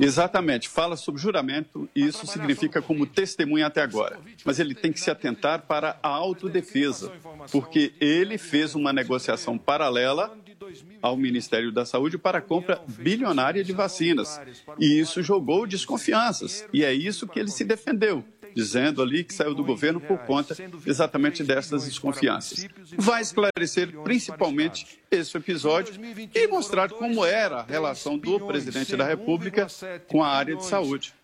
Exatamente, fala sobre juramento e isso significa como testemunha até agora. Mas ele tem que se atentar para a autodefesa, porque ele fez uma negociação paralela ao Ministério da Saúde para a compra bilionária de vacinas. E isso jogou desconfianças. E é isso que ele se defendeu dizendo ali que saiu do governo por conta exatamente dessas desconfianças. Vai esclarecer principalmente esse episódio e mostrar como era a relação do presidente da República com a área de saúde.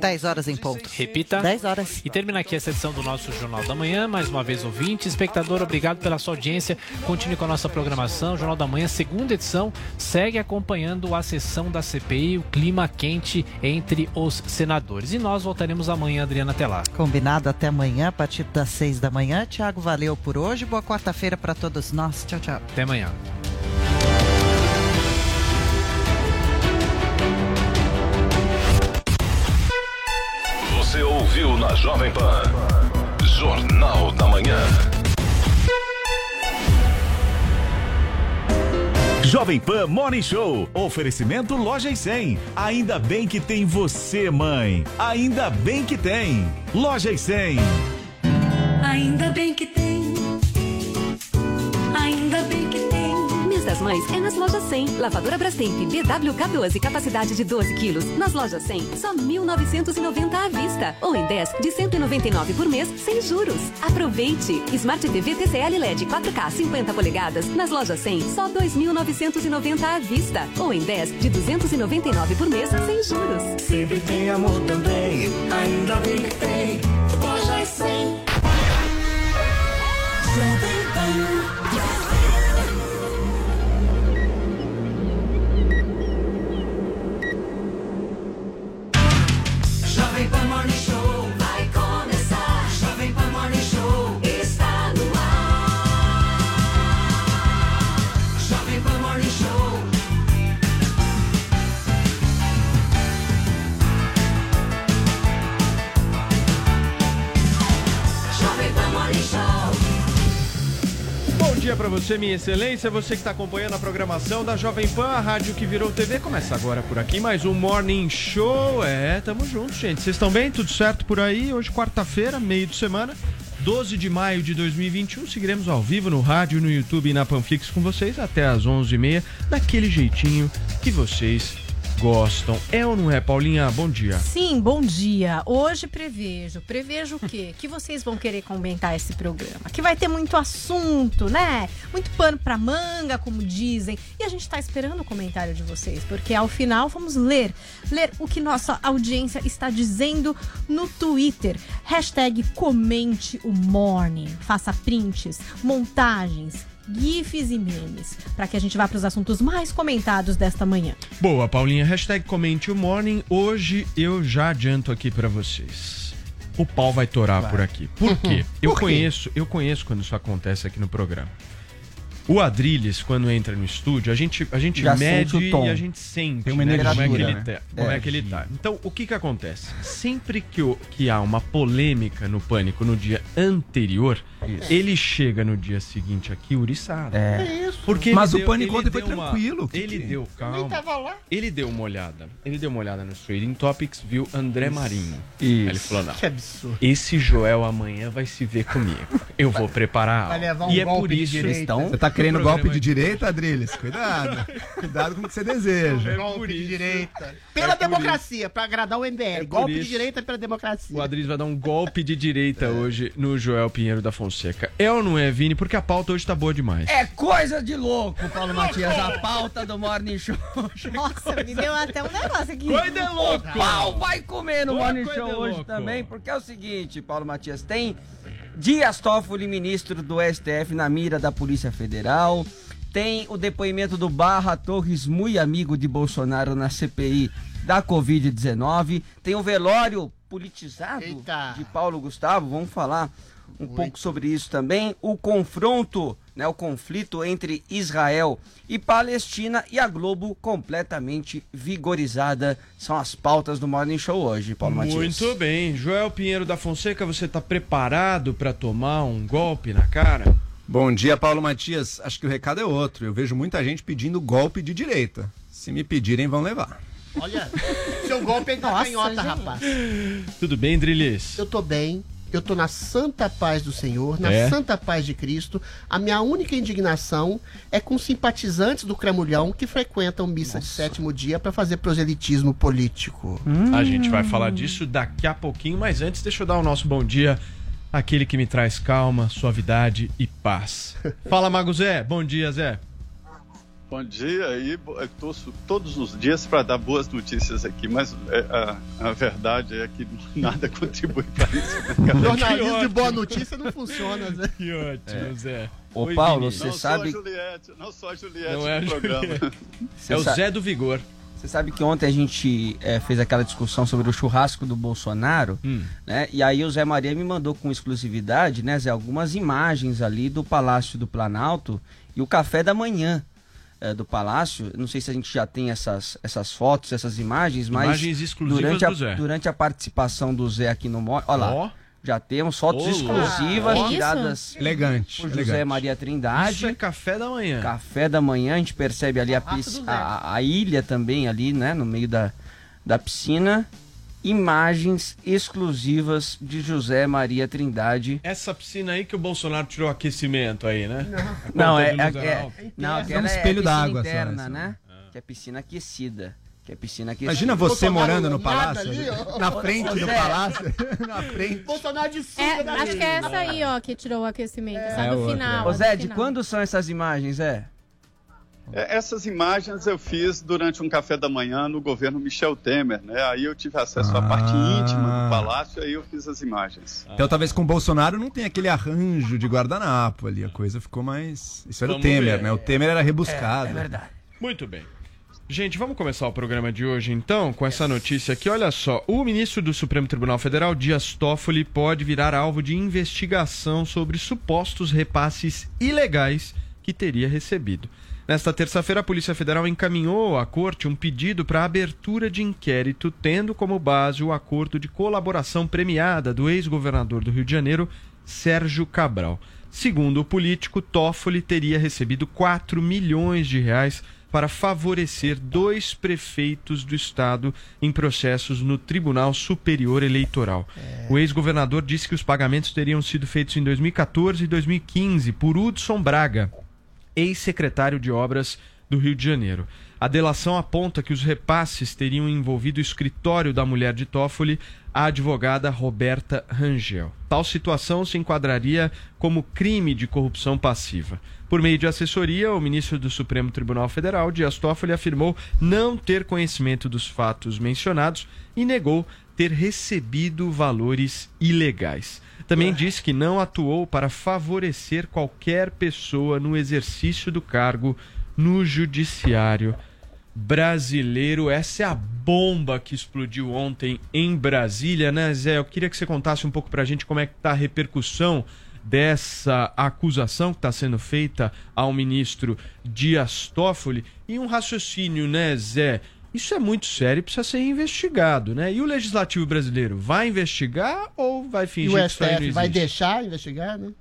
10 horas em ponto. Repita. 10 horas. E termina aqui essa edição do nosso Jornal da Manhã. Mais uma vez, ouvinte, espectador, obrigado pela sua audiência. Continue com a nossa programação. Jornal da Manhã, segunda edição, segue acompanhando a sessão da CPI, o clima quente entre os senadores. E nós voltaremos amanhã, Adriana, até lá. Combinado até amanhã, a partir das 6 da manhã. Tiago, valeu por hoje. Boa quarta-feira para todos nós. Tchau, tchau. Até amanhã. Ouviu na Jovem Pan. Jornal da Manhã. Jovem Pan Morning Show. Oferecimento Loja e 100. Ainda bem que tem você, mãe. Ainda bem que tem. Loja e 100. Ainda bem que tem. Das Mães é nas lojas 100. Lavadora Brastemp BWK12, capacidade de 12 quilos. Nas lojas 100, só 1.990 à vista. Ou em 10 de 199 por mês, sem juros. Aproveite! Smart TV TCL LED 4K 50 polegadas. Nas lojas 100, só 2.990 à vista. Ou em 10 de 299 por mês, sem juros. Sempre tem amor também, ainda bem que tem. Loja 100. Jovem Pan. Dia pra você, minha excelência, você que está acompanhando a programação da Jovem Pan, a rádio que virou TV. Começa agora por aqui mais um Morning Show. É, tamo junto, gente. Vocês estão bem? Tudo certo por aí? Hoje, quarta-feira, meio de semana, 12 de maio de 2021. Seguiremos ao vivo no rádio, no YouTube e na Panflix com vocês até às 11h30, daquele jeitinho que vocês gostam. É ou não é, Paulinha? Bom dia. Sim, bom dia. Hoje prevejo. Prevejo o quê? que vocês vão querer comentar esse programa. Que vai ter muito assunto, né? Muito pano pra manga, como dizem. E a gente tá esperando o comentário de vocês, porque ao final vamos ler. Ler o que nossa audiência está dizendo no Twitter. Hashtag comente o morning. Faça prints, montagens. GIFs e memes, para que a gente vá para os assuntos mais comentados desta manhã. Boa, Paulinha. Hashtag comente o morning. Hoje eu já adianto aqui pra vocês. O pau vai torar por aqui. Por quê? Eu Por quê? conheço, eu conheço quando isso acontece aqui no programa. O Adrilles, quando entra no estúdio, a gente, a gente Já mede sente o tom. e a gente sente Tem uma né, como, é que ele né? tá, como é que ele tá. Então, o que que acontece? Sempre que, o- que há uma polêmica no Pânico no dia anterior, ele chega no dia seguinte aqui uriçado. É. isso. Porque Mas ele o deu- Pânico ele ontem foi deu uma- tranquilo. Que Ele que- deu, Nem calma. tava lá. Ele deu uma olhada. Ele deu uma olhada nos Trading Topics, viu André Marinho. Isso. Aí ele falou: não. Que absurdo. Esse Joel amanhã vai se ver comigo. Eu vou preparar. Vai aula." levar um e é por isso. Então, você tá querendo golpe de é- direita, Adriles? Cuidado. Cuidado com o que você deseja. Golpe de direita. É Pela democracia, pra agradar o MBL. por Golpe de direita pela democracia. O Adriles vai dar um golpe de direita hoje no Joel Pinheiro da Fonseca. É ou não é, Vini? Porque a pauta hoje tá boa demais. É coisa de louco, Paulo Matias. A pauta do Morning Show. Nossa, me deu até um negócio aqui. Coisa é louco! Pau vai comer no Morning coisa Show de hoje louco. também, porque é o seguinte, Paulo Matias, tem Dias Toffoli, ministro do STF, na mira da Polícia Federal. Tem o depoimento do Barra Torres, muito amigo de Bolsonaro na CPI da Covid-19. Tem o velório politizado Eita. de Paulo Gustavo, vamos falar um pouco sobre isso também. O confronto, né, o conflito entre Israel e Palestina e a Globo completamente vigorizada. São as pautas do Morning Show hoje, Paulo Matias. Muito bem. Joel Pinheiro da Fonseca, você tá preparado pra tomar um golpe na cara? Bom dia, Paulo Matias. Acho que o recado é outro. Eu vejo muita gente pedindo golpe de direita. Se me pedirem, vão levar. Olha, seu golpe é da canhota, rapaz. Tudo bem, Drilis? Eu tô bem. Eu tô na santa paz do Senhor, na É? santa paz de Cristo. A minha única indignação é com simpatizantes do Cramulhão que frequentam missa de sétimo dia pra fazer proselitismo político. A gente vai falar disso daqui a pouquinho, mas antes deixa eu dar o nosso bom dia àquele que me traz calma, suavidade e paz. Fala, Mago Zé. Bom dia, Zé. Bom dia eu torço todos os dias para dar boas notícias aqui, mas é, a, a verdade é que nada contribui para isso. Né? Jornalismo de boa notícia não funciona, né? Que ótimo, Zé. Ô, Oi, Paulo, você não sabe. só a Juliette, não só a Juliette Não é programa. É o Zé do Vigor. Você sabe que ontem a gente eh, fez aquela discussão sobre o churrasco do Bolsonaro, Hum. né? E aí o Zé Maria me mandou com exclusividade, né, Zé, algumas imagens ali do Palácio do Planalto e o café da manhã eh, do Palácio. Não sei se a gente já tem essas, essas fotos, essas imagens, mas Imagens exclusivas durante a, do Zé. durante a participação do Zé aqui no. Olha lá, Ó. já temos fotos exclusivas. Que tiradas Elegante. por José elegante. Maria Trindade. Isso é café da manhã. Café da manhã, a gente percebe ali a, a, a ilha também ali, né, no meio da, da piscina. Imagens exclusivas de José Maria Trindade. Essa piscina aí que o Bolsonaro tirou aquecimento aí, né? Não, é, é, é- alta. não, É um é espelho piscina d'água só, interna, essa. né? Que é piscina aquecida. Que é piscina aquecida. Imagina você morando no palácio, ali, ó. na frente do palácio, na frente. Bolsonaro de sunga É, da acho que é essa aí, ó, que tirou o aquecimento. É do outra. final. Ô Zé, de quando são essas imagens? É, Essas imagens eu fiz durante um café da manhã no governo Michel Temer, né? Aí eu tive acesso à parte Ah. íntima do palácio, aí eu fiz as imagens. Então talvez com o Bolsonaro não tenha aquele arranjo de guardanapo ali, a coisa ficou mais... Isso era o Vamos Temer, ver. né? O Temer era rebuscado. Muito bem. Gente, vamos começar o programa de hoje então com essa notícia aqui. Olha só, o ministro do Supremo Tribunal Federal, Dias Toffoli, pode virar alvo de investigação sobre supostos repasses ilegais que teria recebido. Nesta terça-feira, a Polícia Federal encaminhou à corte um pedido para abertura de inquérito, tendo como base o acordo de colaboração premiada do ex-governador do Rio de Janeiro, Sérgio Cabral. Segundo o político, Toffoli teria recebido 4 milhões de reais para favorecer dois prefeitos do estado em processos no Tribunal Superior Eleitoral. O ex-governador disse que os pagamentos teriam sido feitos em 2014 e 2015 por Hudson Braga, ex-secretário de Obras do Rio de Janeiro. A delação aponta que os repasses teriam envolvido o escritório da mulher de Toffoli, a advogada Roberta Rangel. Tal situação se enquadraria como crime de corrupção passiva. Por meio de assessoria, o ministro do Supremo Tribunal Federal, Dias Toffoli, afirmou não ter conhecimento dos fatos mencionados e negou ter recebido valores ilegais. Também disse que não atuou para favorecer qualquer pessoa no exercício do cargo no judiciário brasileiro. Essa é a bomba que explodiu ontem em Brasília, né, Zé? Eu queria que você contasse um pouco pra gente como é que tá a repercussão dessa acusação que está sendo feita ao ministro Dias Toffoli e um raciocínio, né, Zé? Isso é muito sério e precisa ser investigado, né? E o legislativo brasileiro vai investigar ou vai E fingir o que isso aí não STF vai deixar investigar, né?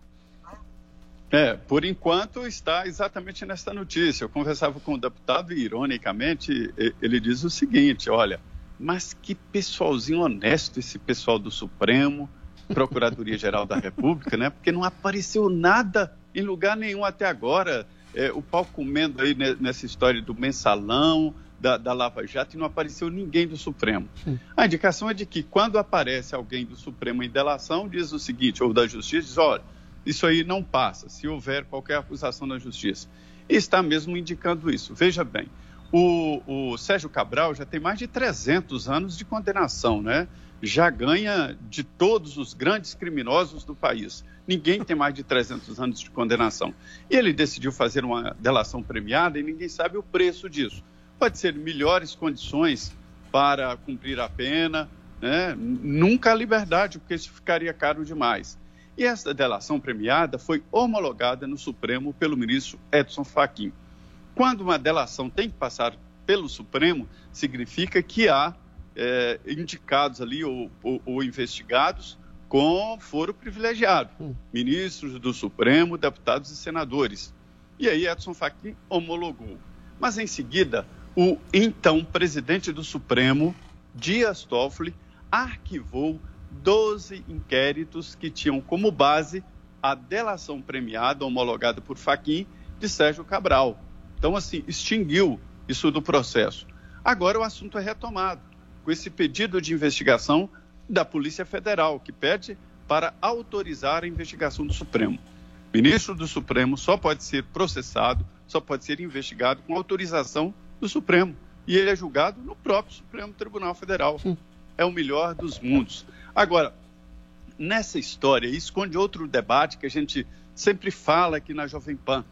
É, por enquanto está exatamente nessa notícia. Eu conversava com o deputado e, ironicamente, ele diz o seguinte: olha, mas que pessoalzinho honesto esse pessoal do Supremo, Procuradoria-Geral da República, né? Porque não apareceu nada em lugar nenhum até agora. É, o pau comendo aí ne- nessa história do mensalão, da, da Lava Jato, e não apareceu ninguém do Supremo. A indicação é de que quando aparece alguém do Supremo em delação, diz o seguinte, ou da Justiça, diz, olha, isso aí não passa, se houver qualquer acusação na Justiça. E está mesmo indicando isso. Veja bem, o, o Sérgio Cabral já tem mais de 300 anos de condenação, né? Já ganha de todos os grandes criminosos do país. Ninguém tem mais de 300 anos de condenação. E ele decidiu fazer uma delação premiada e ninguém sabe o preço disso. Pode ser melhores condições para cumprir a pena, né? nunca a liberdade, porque isso ficaria caro demais. E essa delação premiada foi homologada no Supremo pelo ministro Edson Fachin. Quando uma delação tem que passar pelo Supremo, significa que há eh, indicados ali ou, ou- ou investigados com foro privilegiado, ministros do Supremo, deputados e senadores. E aí Edson Fachin homologou. Mas em seguida, o então presidente do Supremo, Dias Toffoli, arquivou 12 inquéritos que tinham como base a delação premiada homologada por Faquim de Sérgio Cabral. Então, assim, extinguiu isso do processo. Agora o assunto é retomado com esse pedido de investigação da Polícia Federal, que pede para autorizar a investigação do Supremo. O ministro do Supremo só pode ser processado, só pode ser investigado com autorização do Supremo. E ele é julgado no próprio Supremo Tribunal Federal. É o melhor dos mundos. Agora, nessa história, esconde outro debate que a gente sempre fala aqui na Jovem Pan.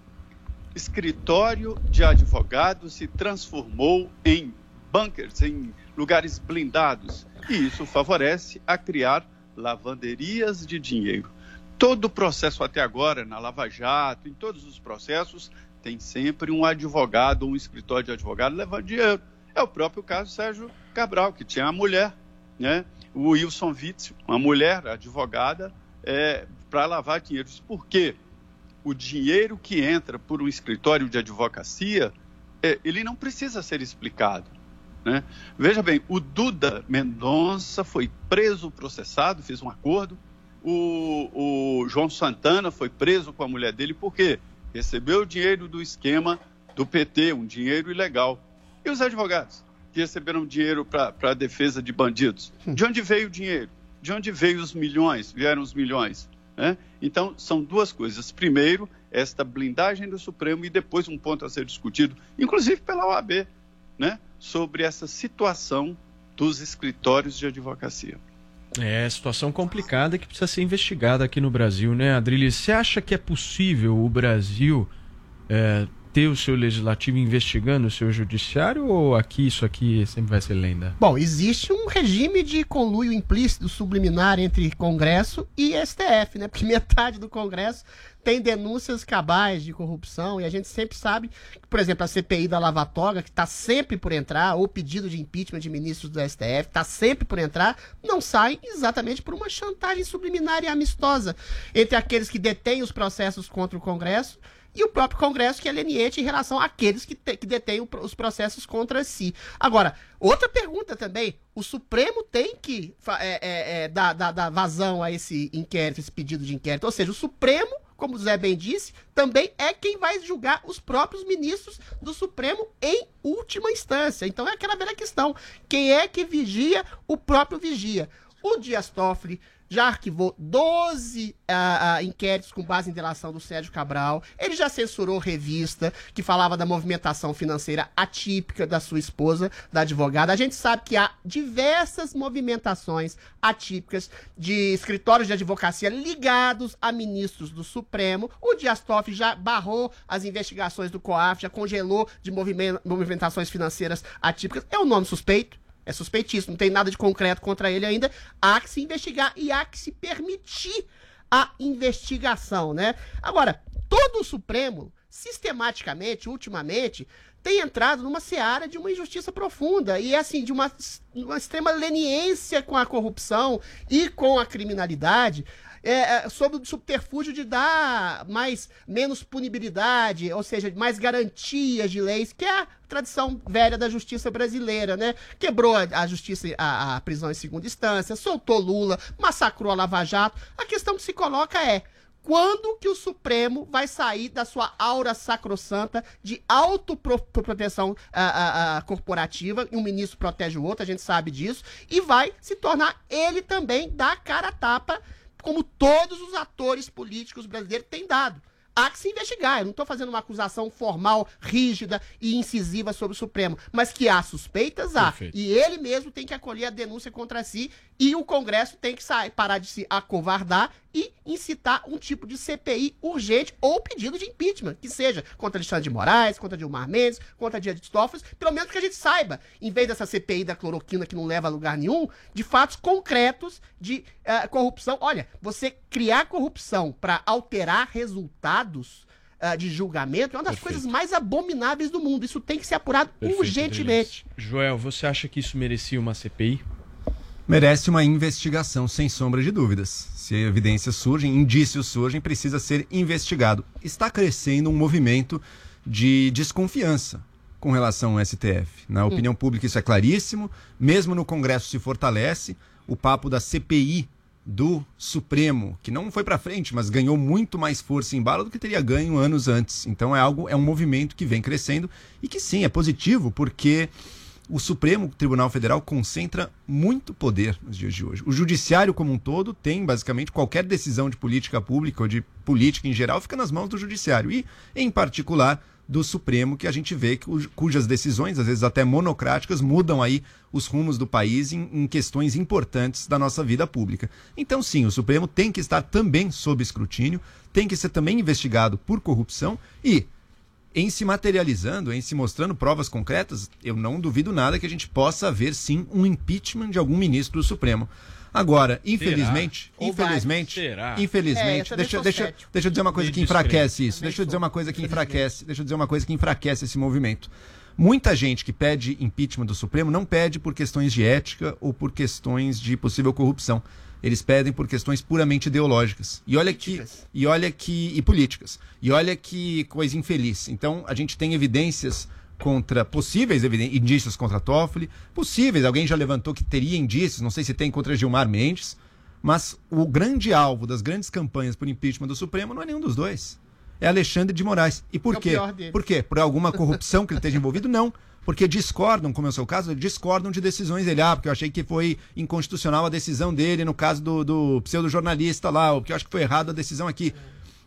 Escritório de advogado se transformou em bunkers, em lugares blindados. E isso favorece a criar lavanderias de dinheiro. Todo o processo até agora, na Lava Jato, em todos os processos, tem sempre um advogado, um escritório de advogado levando dinheiro. É o próprio caso Sérgio Cabral, que tinha a mulher, né? o Wilson Witz, uma mulher advogada, é, para lavar dinheiro. Por quê? O dinheiro que entra por um escritório de advocacia, é, ele não precisa ser explicado. Né? Veja bem, o Duda Mendonça foi preso, processado, fez um acordo. O, o João Santana foi preso com a mulher dele, por quê? Recebeu o dinheiro do esquema do PT, um dinheiro ilegal. E os advogados que receberam dinheiro para a defesa de bandidos? De onde veio o dinheiro? De onde veio os milhões? Vieram os milhões? Né? Então, são duas coisas. Primeiro, esta blindagem do Supremo e depois um ponto a ser discutido, inclusive pela OAB, né? sobre essa situação dos escritórios de advocacia. É, situação complicada que precisa ser investigada aqui no Brasil, né, Adriles? Você acha que é possível o Brasil é, ter o seu legislativo investigando o seu judiciário ou aqui isso aqui sempre vai ser lenda? Bom, existe um regime de conluio implícito subliminar entre Congresso e STF, né? Porque metade do Congresso tem denúncias cabais de corrupção e a gente sempre sabe que, por exemplo, a CPI da Lava Toga, que está sempre por entrar, ou pedido de impeachment de ministros do STF, está sempre por entrar, não saem exatamente por uma chantagem subliminar e amistosa entre aqueles que detêm os processos contra o Congresso e o próprio Congresso que é leniente em relação àqueles que, te, que detêm os processos contra si. Agora, outra pergunta também: o Supremo tem que é, é, é, dar, dar, dar vazão a esse inquérito, esse pedido de inquérito. Ou seja, o Supremo como o Zé bem disse, também é quem vai julgar os próprios ministros do Supremo em última instância. Então é aquela velha questão: quem é que vigia o próprio vigia? O Dias Toffoli já arquivou 12 uh, uh, inquéritos com base em delação do Sérgio Cabral. Ele já censurou revista que falava da movimentação financeira atípica da sua esposa, da advogada. A gente sabe que há diversas movimentações atípicas de escritórios de advocacia ligados a ministros do Supremo. O Dias Toffoli já barrou as investigações do COAF, já congelou de movimentações financeiras atípicas. É um nome suspeito. É suspeitíssimo, não tem nada de concreto contra ele ainda. Há que se investigar e há que se permitir a investigação, né? Agora, todo o Supremo, sistematicamente, ultimamente, tem entrado numa seara de uma injustiça profunda e assim de uma, uma extrema leniência com a corrupção e com a criminalidade é, sob o subterfúgio de dar mais menos punibilidade, ou seja, mais garantias de leis, que é a tradição velha da justiça brasileira, né? Quebrou a, justiça, a, a prisão em segunda instância, soltou Lula, massacrou a Lava Jato. A questão que se coloca é quando que o Supremo vai sair da sua aura sacrossanta de autoproteção a, a, corporativa, e um ministro protege o outro, a gente sabe disso, e vai se tornar ele também da cara a tapa como todos os atores políticos brasileiros têm dado. Há que se investigar. Eu não estou fazendo uma acusação formal, rígida e incisiva sobre o Supremo, mas que há suspeitas, há. Perfeito. E ele mesmo tem que acolher a denúncia contra si e o Congresso tem que sair, parar de se acovardar e incitar um tipo de CPI urgente ou pedido de impeachment, que seja contra Alexandre de Moraes, contra Dilmar Mendes, contra Dias de Toffoli, pelo menos que a gente saiba, em vez dessa CPI da cloroquina que não leva a lugar nenhum, de fatos concretos de eh, corrupção. Olha, você criar corrupção para alterar resultados ah, de julgamento é uma das Perfeito. coisas mais abomináveis do mundo. Isso tem que ser apurado Perfeito, urgentemente. Joel, você acha que isso merecia uma CPI? Merece uma investigação, sem sombra de dúvidas. Se evidências surgem, indícios surgem, precisa ser investigado. Está crescendo um movimento de desconfiança com relação ao STF. Na opinião pública isso é claríssimo, mesmo no Congresso se fortalece o papo da CPI do Supremo, que não foi para frente, mas ganhou muito mais força em bala do que teria ganho anos antes. Então é algo, é um movimento que vem crescendo e que sim, é positivo, porque o Supremo Tribunal Federal concentra muito poder nos dias de hoje. O judiciário como um todo tem basicamente qualquer decisão de política pública ou de política em geral fica nas mãos do judiciário e, em particular, do Supremo, que a gente vê cujas decisões, às vezes até monocráticas, mudam aí os rumos do país em, em questões importantes da nossa vida pública. Então, sim, o Supremo tem que estar também sob escrutínio, tem que ser também investigado por corrupção e em se materializando, em se mostrando provas concretas, eu não duvido nada que a gente possa ver sim um impeachment de algum ministro do Supremo. Agora, infelizmente, infelizmente, Será? É, infelizmente, essa deixa, deixa, deixa eu dizer uma coisa que discreto. enfraquece isso. Deixa eu dizer uma coisa que enfraquece, deixa eu dizer uma coisa que enfraquece esse movimento. Muita gente que pede impeachment do Supremo não pede por questões de ética ou por questões de possível corrupção. Eles pedem por questões puramente ideológicas. E olha que e olha que e políticas. E olha que coisa infeliz. Então, a gente tem evidências contra possíveis indícios contra Toffoli, possíveis, alguém já levantou que teria indícios, não sei se tem contra Gilmar Mendes, mas o grande alvo das grandes campanhas por impeachment do Supremo não é nenhum dos dois. É Alexandre de Moraes. E por É quê? Por quê? Por alguma corrupção que ele esteja envolvido? Não. Porque discordam, como é o seu caso, discordam de decisões dele. Ah, porque eu achei que foi inconstitucional a decisão dele no caso do, do pseudo-jornalista lá, ou porque eu acho que foi errado a decisão aqui.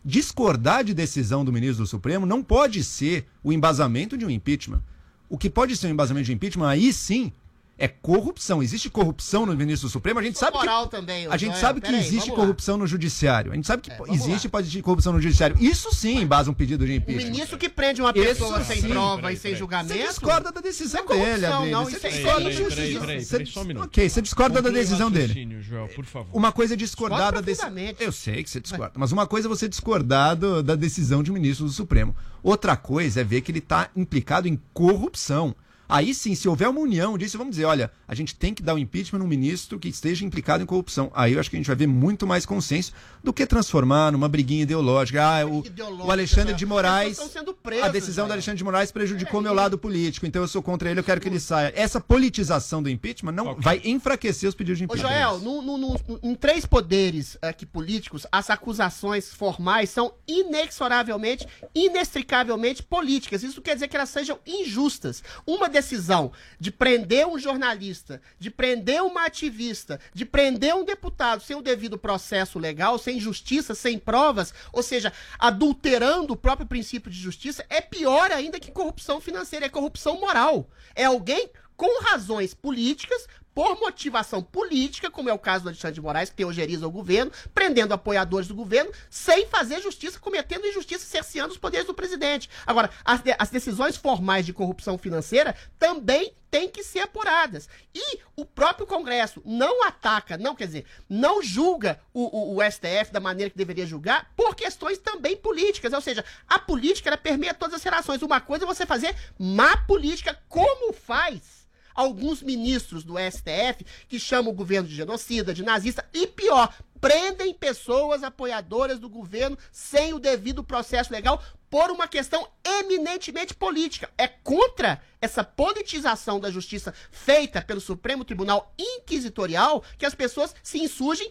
Discordar de decisão do ministro do Supremo não pode ser o embasamento de um impeachment. O que pode ser um embasamento de impeachment, aí sim, é corrupção. Existe corrupção no ministro do Supremo, a gente sabe que moral também, a gente Joel, sabe que peraí, existe vamos lá. corrupção no judiciário. A gente sabe que vamos existe lá. pode existir corrupção no judiciário. Isso sim embasa um pedido de O impeachment. ministro que prende uma pessoa Isso sem sim. prova Peraí, e sem julgamento. Você discorda da decisão Não é corrupção, dele, Adriles. não, Você isso é- discorda da decisão. um. Ok, você discorda da o decisão dele. Joel, por favor. Uma coisa é discordar da decisão. Eu sei que você discorda, mas uma coisa é você discordar do- da decisão de um ministro do Supremo. Outra coisa é ver que ele está implicado em corrupção. Aí sim, se houver uma união disso, vamos dizer, olha, a gente tem que dar o impeachment num ministro que esteja implicado em corrupção. Aí eu acho que a gente vai ver muito mais consenso do que transformar numa briguinha ideológica. Ah, o, Ideológica, o Alexandre de Moraes. Estão sendo presas, a decisão do já. Alexandre de Moraes prejudicou meu lado político, então eu sou contra ele, eu quero que ele saia. Essa politização do impeachment não Ok. vai enfraquecer os pedidos de Ô, impeachment. Joel, no- no- no- em três poderes aqui políticos, as acusações formais são inexoravelmente, inextricavelmente políticas. Isso quer dizer que elas sejam injustas. Uma decisão de prender um jornalista, de prender uma ativista, de prender um deputado sem o devido processo legal, sem justiça, sem provas, ou seja, adulterando o próprio princípio de justiça, é pior ainda que corrupção financeira, é corrupção moral. É alguém com razões políticas, por motivação política, como é o caso do Alexandre de Moraes, que teogeriza o governo, prendendo apoiadores do governo, sem fazer justiça, cometendo injustiça, cerceando os poderes do presidente. Agora, as, de- as decisões formais de corrupção financeira também têm que ser apuradas. E o próprio Congresso não ataca, não quer dizer, não julga o, o- o STF da maneira que deveria julgar por questões também políticas. Ou seja, a política ela permeia todas as relações. Uma coisa é você fazer má política, como faz alguns ministros do STF que chamam o governo de genocida, de nazista e pior, prendem pessoas apoiadoras do governo sem o devido processo legal por uma questão eminentemente política. É contra essa politização da justiça feita pelo Supremo Tribunal Inquisitorial que as pessoas se insurgem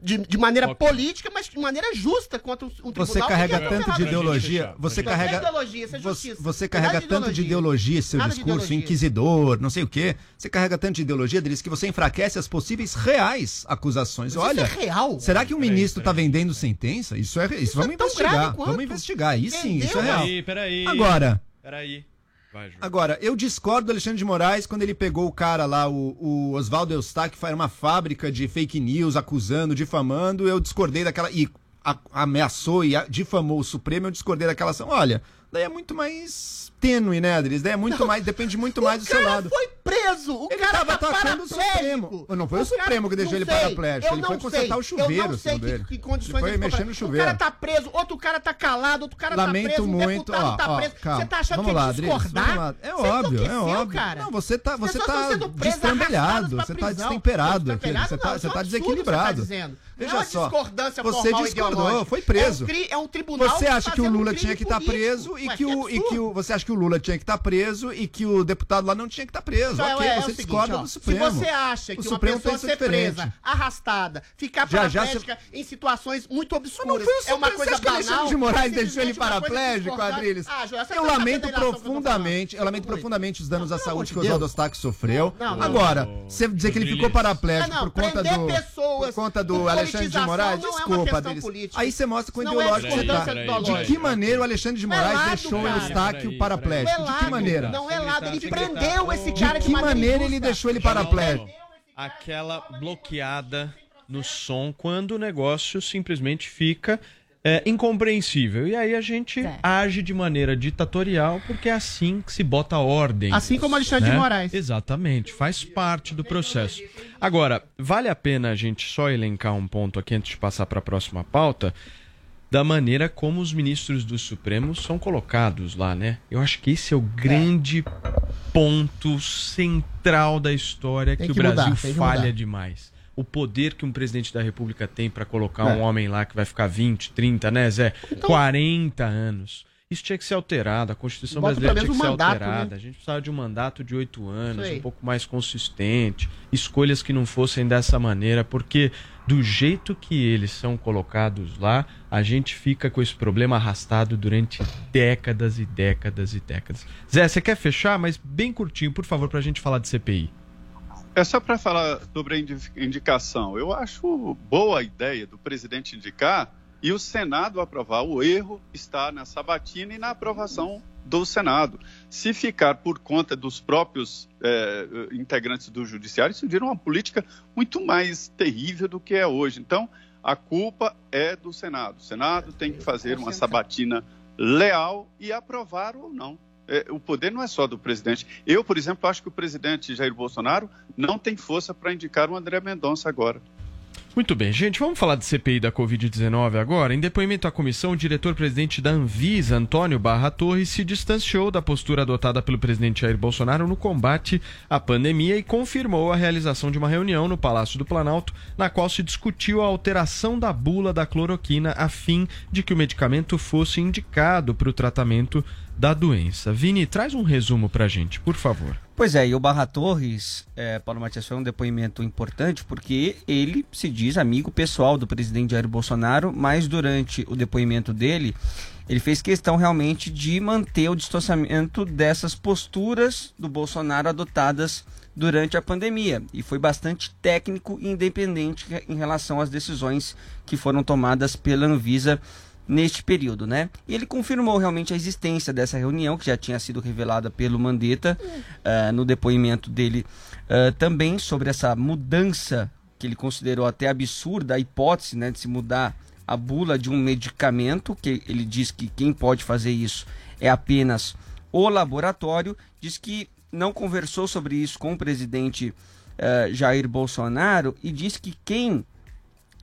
de, de maneira política, mas de maneira justa contra um, um tribunal. Você que carrega é tanto de ideologia, você Não é carrega ideologia, isso é você, justiça. você carrega de tanto de ideologia, seu Nada discurso ideologia. inquisidor, não sei o quê. Você carrega tanto de ideologia, deles que você enfraquece as possíveis reais acusações. Mas Olha, isso é real? será que um ministro está vendendo sentença? Isso é isso, vamos é investigar. Vamos investigar. Aí sim, isso é real. Peraí, peraí. Agora, Peraí. Vai. Agora, eu discordo do Alexandre de Moraes quando ele pegou o cara lá, o, o Oswaldo Eustáquio, que era uma fábrica de fake news, acusando, difamando. Eu discordei daquela. E a- ameaçou e a- difamou o Supremo, eu discordei daquela ação. Olha, daí é muito mais tênue, né, Adris? Daí é muito mais. Depende muito mais do seu lado. foi preso. O Ele cara tava tá atacando o. Supremo. Não foi o cara- Supremo que deixou ele sei, paraplégico, ele foi consertar sei, o chuveiro, Eu não sei que, ele. que condições Ele foi ele mexer no chuveiro. O cara tá preso, outro cara tá calado, outro cara Lamento tá preso, um muito, deputado ó, tá ó, preso. calma. Você tá achando Vamos que lá, é Adriles, discordar? lá. É óbvio, é óbvio. cara. Não, você tá, As você tá destrambelhado, você tá destemperado Destemperado você tá, é tá um desequilibrado. você tá é Veja uma só, você discordou, foi preso. É um, é um tribunal Você acha que o um Lula tinha que estar preso e o, e que o você acha que o Lula tinha que estar preso e que o deputado lá não tinha que estar preso? Então, ok, é- é o você seguinte, discorda ó, do Supremo. Se você acha O que uma Supremo pessoa ser diferente. presa, arrastada, ficar Já- já paraplégica em situações muito obscuras, Não foi o é uma Supremo. coisa Você acha que o banal. Alexandre de Moraes é deixou ele uma paraplégico. Adriles? Ah, Joel, você Eu tá lamento o que profundamente, eu lamento profundamente os danos à saúde que o Oswaldo. Eustáquio sofreu. Agora, você dizer que ele ficou paraplégico não, por conta do pessoas por conta do Alexandre de Moraes, é uma desculpa, Adriles. Aí você mostra com o é ideológico que você tá. De que maneira o Alexandre de Moraes é deixou o. Eustáquio paraplégico? É De que maneira? Não é lado, ele secretário. prendeu esse cara De que maneira maneira ele deixou ele paraplégico? Aquela bloqueada no som quando o negócio simplesmente fica é, incompreensível. E aí a gente age de maneira ditatorial porque é assim que se bota ordem. Assim como Alexandre de Moraes. Exatamente, faz parte do processo. Agora, vale a pena a gente só elencar um ponto aqui antes de passar para a próxima pauta da maneira como os ministros do Supremo são colocados lá, né? Eu acho que esse é o grande ponto central da história que, o que mudar, Brasil que falha mudar. demais. O poder que um presidente da República tem para colocar É. um homem lá que vai ficar 20, 30, né, Zé? Então- 40 anos. Isso tinha que ser alterado, a Constituição Bota brasileira tinha que menos ser um mandato, alterada. né? A gente precisava de um mandato de oito anos, um pouco mais consistente, escolhas que não fossem dessa maneira, porque do jeito que eles são colocados lá, a gente fica com esse problema arrastado durante décadas e décadas e décadas. Zé, você quer fechar? Mas bem curtinho, por favor, pra gente falar de CPI. É só para falar sobre a indi- indicação. Eu acho boa a ideia do presidente indicar e o Senado aprovar. O erro está na sabatina e na aprovação do Senado. Se ficar por conta dos próprios eh, integrantes do Judiciário, isso vira uma política muito mais terrível do que é hoje. Então, a culpa é do Senado. O Senado tem que fazer uma sabatina leal e aprovar ou não. É, o poder não é só do presidente. Eu, por exemplo, acho que o presidente Jair Bolsonaro não tem força para indicar o André Mendonça agora. Muito bem, gente, vamos falar de CPI da Covid-19 agora. Em depoimento à comissão, o diretor-presidente da Anvisa, Antônio Barra Torres, se distanciou da postura adotada pelo presidente Jair Bolsonaro no combate à pandemia e confirmou a realização de uma reunião no Palácio do Planalto, na qual se discutiu a alteração da bula da cloroquina a fim de que o medicamento fosse indicado para o tratamento da doença. Vini, traz um resumo pra gente, por favor. Pois é, e o Barra Torres, é, Paulo Matias, foi um depoimento importante porque ele se diz amigo pessoal do presidente Jair Bolsonaro, mas durante o depoimento dele, ele fez questão realmente de manter o distanciamento dessas posturas do Bolsonaro adotadas durante a pandemia. E foi bastante técnico e independente em relação às decisões que foram tomadas pela Anvisa neste período, né? E ele confirmou realmente a existência dessa reunião que já tinha sido revelada pelo Mandetta ah, no depoimento dele ah, também sobre essa mudança que ele considerou até absurda a hipótese, né, de se mudar a bula de um medicamento que ele diz que quem pode fazer isso é apenas o laboratório, diz que não conversou sobre isso com o presidente ah, Jair Bolsonaro e diz que quem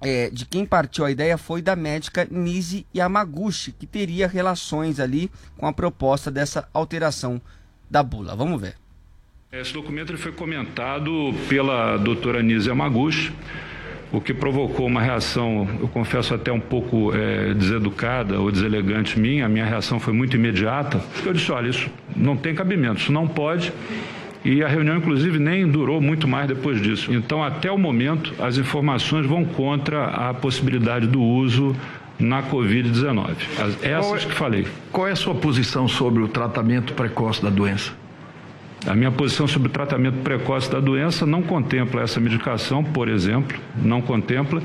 é, de quem partiu a ideia foi da médica Nise Yamaguchi, que teria relações ali com a proposta dessa alteração da bula. Vamos ver. Esse documento foi comentado pela doutora Nise Yamaguchi, o que provocou uma reação, eu confesso até um pouco eh, deseducada ou deselegante minha. A minha reação foi muito imediata. Eu disse: olha, isso não tem cabimento, isso não pode. E a reunião, inclusive, nem durou muito mais depois disso. Então, até o momento, as informações vão contra a possibilidade do uso na Covid-19. As- Essas que falei. Qual é a sua posição sobre o tratamento precoce da doença? A minha posição sobre o tratamento precoce da doença não contempla essa medicação, por exemplo, não contempla,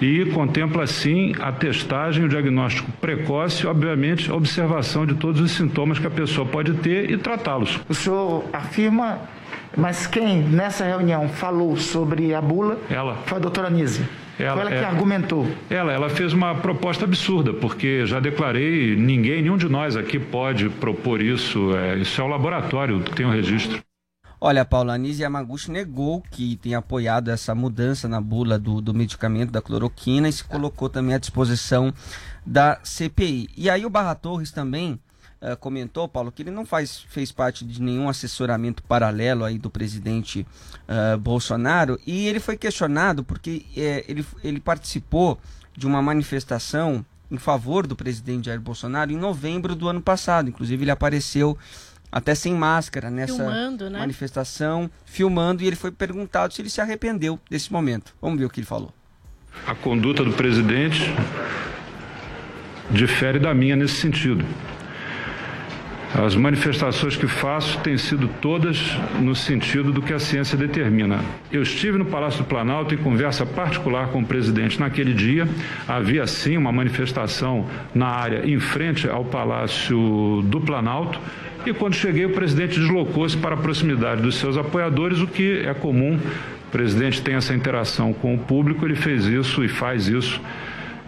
e contempla sim a testagem, o diagnóstico precoce obviamente, a observação de todos os sintomas que a pessoa pode ter e tratá-los. O senhor afirma, mas quem nessa reunião falou sobre a bula Ela. foi a doutora Nise. Ela, foi ela que é- argumentou. Ela, ela fez uma proposta absurda, porque já declarei, ninguém, nenhum de nós aqui pode propor isso, é, isso é o laboratório que tem o registro. Olha, Paula, a Anise Yamaguchi negou que tem apoiado essa mudança na bula do, do medicamento da cloroquina e se colocou também à disposição da CPI. E aí o Barra Torres também eh, comentou, Paulo, que ele não faz, fez parte de nenhum assessoramento paralelo aí do presidente eh, Bolsonaro e ele foi questionado porque eh, ele, ele participou de uma manifestação em favor do presidente Jair Bolsonaro em novembro do ano passado. Inclusive, ele apareceu até sem máscara nessa Filmando, né? manifestação, filmando, e ele foi perguntado se ele se arrependeu desse momento. Vamos ver o que ele falou. A conduta do presidente difere da minha nesse sentido. As manifestações que faço têm sido todas no sentido do que a ciência determina. Eu estive no Palácio do Planalto em conversa particular com o presidente naquele dia. Havia sim uma manifestação na área em frente ao Palácio do Planalto. E quando cheguei, o presidente deslocou-se para a proximidade dos seus apoiadores, o que é comum. O presidente tem essa interação com o público, ele fez isso e faz isso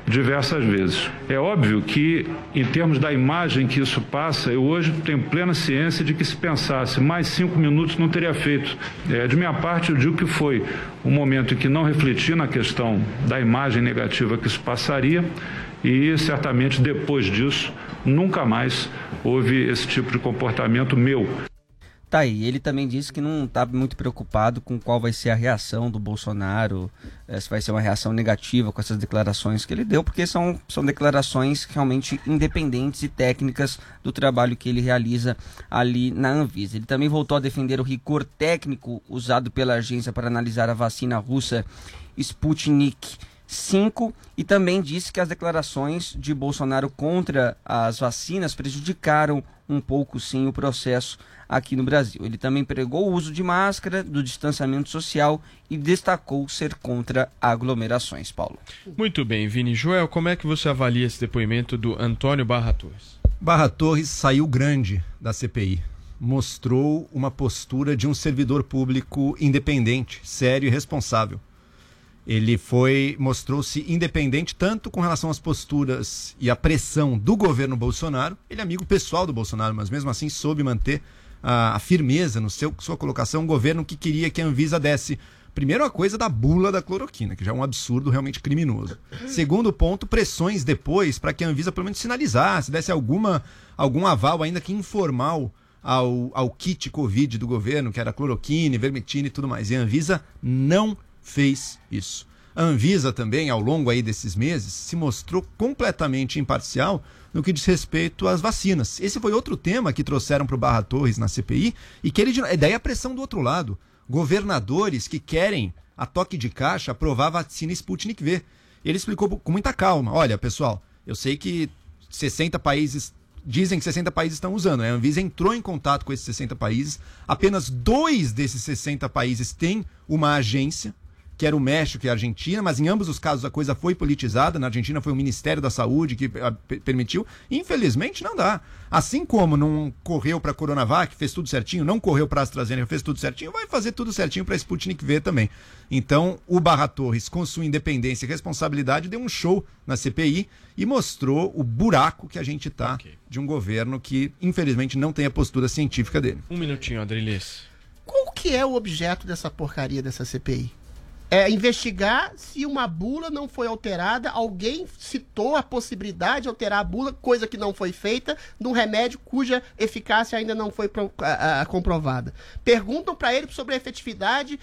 diversas vezes. É óbvio que, em termos da imagem que isso passa, eu hoje tenho plena ciência de que se pensasse mais cinco minutos não teria feito. É, de minha parte, eu digo que foi um momento em que não refleti na questão da imagem negativa que isso passaria e certamente depois disso nunca mais houve esse tipo de comportamento meu. Tá aí, ele também disse que não está muito preocupado com qual vai ser a reação do Bolsonaro, eh, se vai ser uma reação negativa com essas declarações que ele deu, porque são, são declarações realmente independentes e técnicas do trabalho que ele realiza ali na Anvisa. Ele também voltou a defender o rigor técnico usado pela agência para analisar a vacina russa Sputnik 5 e também disse que as declarações de Bolsonaro contra as vacinas prejudicaram um pouco sim o processo aqui no Brasil. Ele também pregou o uso de máscara, do distanciamento social e destacou ser contra aglomerações, Paulo. Muito bem, Vini. Joel, como é que você avalia esse depoimento do Antônio Barra Torres? Barra Torres saiu grande da CPI. Mostrou uma postura de um servidor público independente, sério e responsável. Ele foi mostrou-se independente tanto com relação às posturas e à pressão do governo Bolsonaro. Ele é amigo pessoal do Bolsonaro, mas mesmo assim soube manter a, a firmeza no seu sua colocação. Um governo que queria que a Anvisa desse Primeiro, a coisa da bula da cloroquina, que já é um absurdo realmente criminoso. Segundo ponto, pressões depois para que a Anvisa pelo menos sinalizasse, desse alguma, algum aval, ainda que informal, ao, ao kit Covid do governo, que era cloroquina, vermectina e tudo mais. E a Anvisa não fez isso. A Anvisa também, ao longo aí desses meses, se mostrou completamente imparcial no que diz respeito às vacinas. Esse foi outro tema que trouxeram para o Barra Torres na CPI e que ele, daí a pressão do outro lado. Governadores que querem, a toque de caixa, aprovar a vacina Sputnik V. Ele explicou com muita calma: olha, pessoal, eu sei que 60 países dizem que 60 países estão usando. né? A Anvisa entrou em contato com esses 60 países. Apenas dois desses 60 países têm uma agência, que era o México e a Argentina, mas em ambos os casos a coisa foi politizada. Na Argentina foi o Ministério da Saúde que pe- permitiu. Infelizmente não dá. Assim como não correu para a Coronavac, fez tudo certinho, não correu para a AstraZeneca, fez tudo certinho, vai fazer tudo certinho para a Sputnik V também. Então, o Barra Torres, com sua independência e responsabilidade, deu um show na CPI e mostrou o buraco que a gente tá de um governo que, infelizmente, não tem a postura científica dele. Um minutinho, Adrilis. Qual que é o objeto dessa porcaria dessa CPI? É investigar se uma bula não foi alterada, alguém citou a possibilidade de alterar a bula, coisa que não foi feita, num remédio cuja eficácia ainda não foi pro- comprovada. Perguntam para ele sobre a efetividade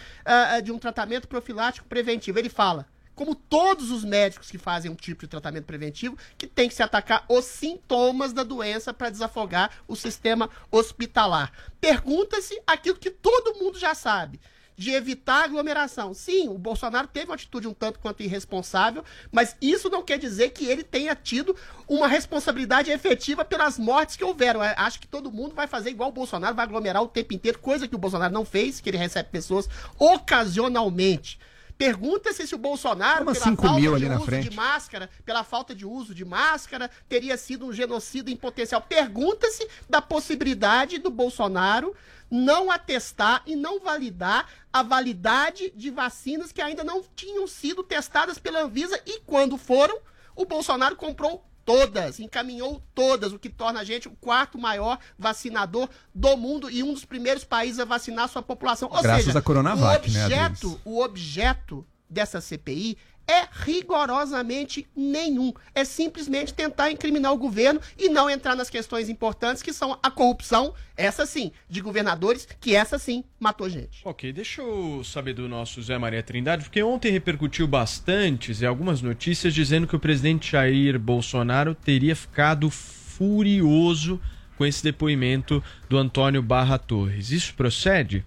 de um tratamento profilático preventivo. Ele fala, como todos os médicos que fazem um tipo de tratamento preventivo, que tem que se atacar os sintomas da doença para desafogar o sistema hospitalar. Pergunta-se aquilo que todo mundo já sabe. De evitar aglomeração. Sim, o Bolsonaro teve uma atitude um tanto quanto irresponsável, mas isso não quer dizer que ele tenha tido uma responsabilidade efetiva pelas mortes que houveram. Eu Acho que todo mundo vai fazer igual o Bolsonaro, vai aglomerar o tempo inteiro, coisa que o Bolsonaro não fez, que ele recebe pessoas ocasionalmente. Pergunta-se se o Bolsonaro, Como pela 5 falta mil de ali na uso frente? de máscara, pela falta de uso de máscara, teria sido um genocida em potencial. Pergunta-se da possibilidade do Bolsonaro não atestar e não validar a validade de vacinas que ainda não tinham sido testadas pela Anvisa e quando foram, o Bolsonaro comprou todas, encaminhou todas, o que torna a gente o quarto maior vacinador do mundo e um dos primeiros países a vacinar sua população. Ou Graças seja, à Coronavac, o né, objeto, Adriles? o objeto dessa CPI é rigorosamente nenhum. É simplesmente tentar incriminar o governo e não entrar nas questões importantes que são a corrupção, essa sim, de governadores, que essa sim matou gente. Ok, deixa eu saber do nosso Zé Maria Trindade, porque ontem repercutiu bastante Zé, algumas notícias dizendo que o presidente Jair Bolsonaro teria ficado furioso com esse depoimento do Antônio Barra Torres. Isso procede?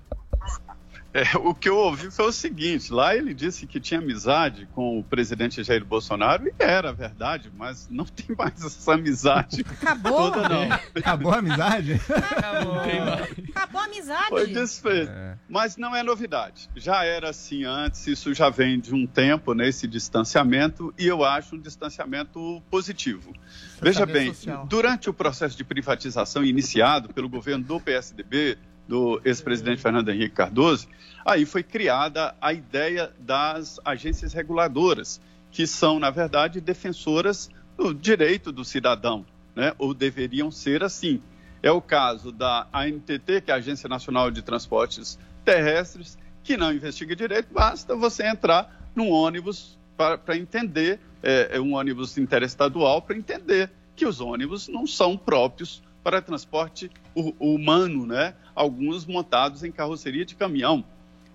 É, o que eu ouvi foi o seguinte: lá ele disse que tinha amizade com o presidente Jair Bolsonaro, e era verdade, mas não tem mais essa amizade. Acabou. Toda, não. Acabou a amizade? Acabou a amizade. Foi desfeito. Mas não é novidade. Já era assim antes, isso já vem de um tempo, nesse distanciamento, e eu acho um distanciamento positivo. Veja bem, social. durante o processo de privatização iniciado pelo governo do PSDB, do ex-presidente Fernando Henrique Cardoso, aí foi criada a ideia das agências reguladoras, que são, na verdade, defensoras do direito do cidadão, né? ou deveriam ser assim. É o caso da ANTT, que é a Agência Nacional de Transportes Terrestres, que não investiga direito, basta você entrar num ônibus para entender, é, é um ônibus interestadual, para entender que os ônibus não são próprios para transporte hu- humano, né? Alguns montados em carroceria de caminhão.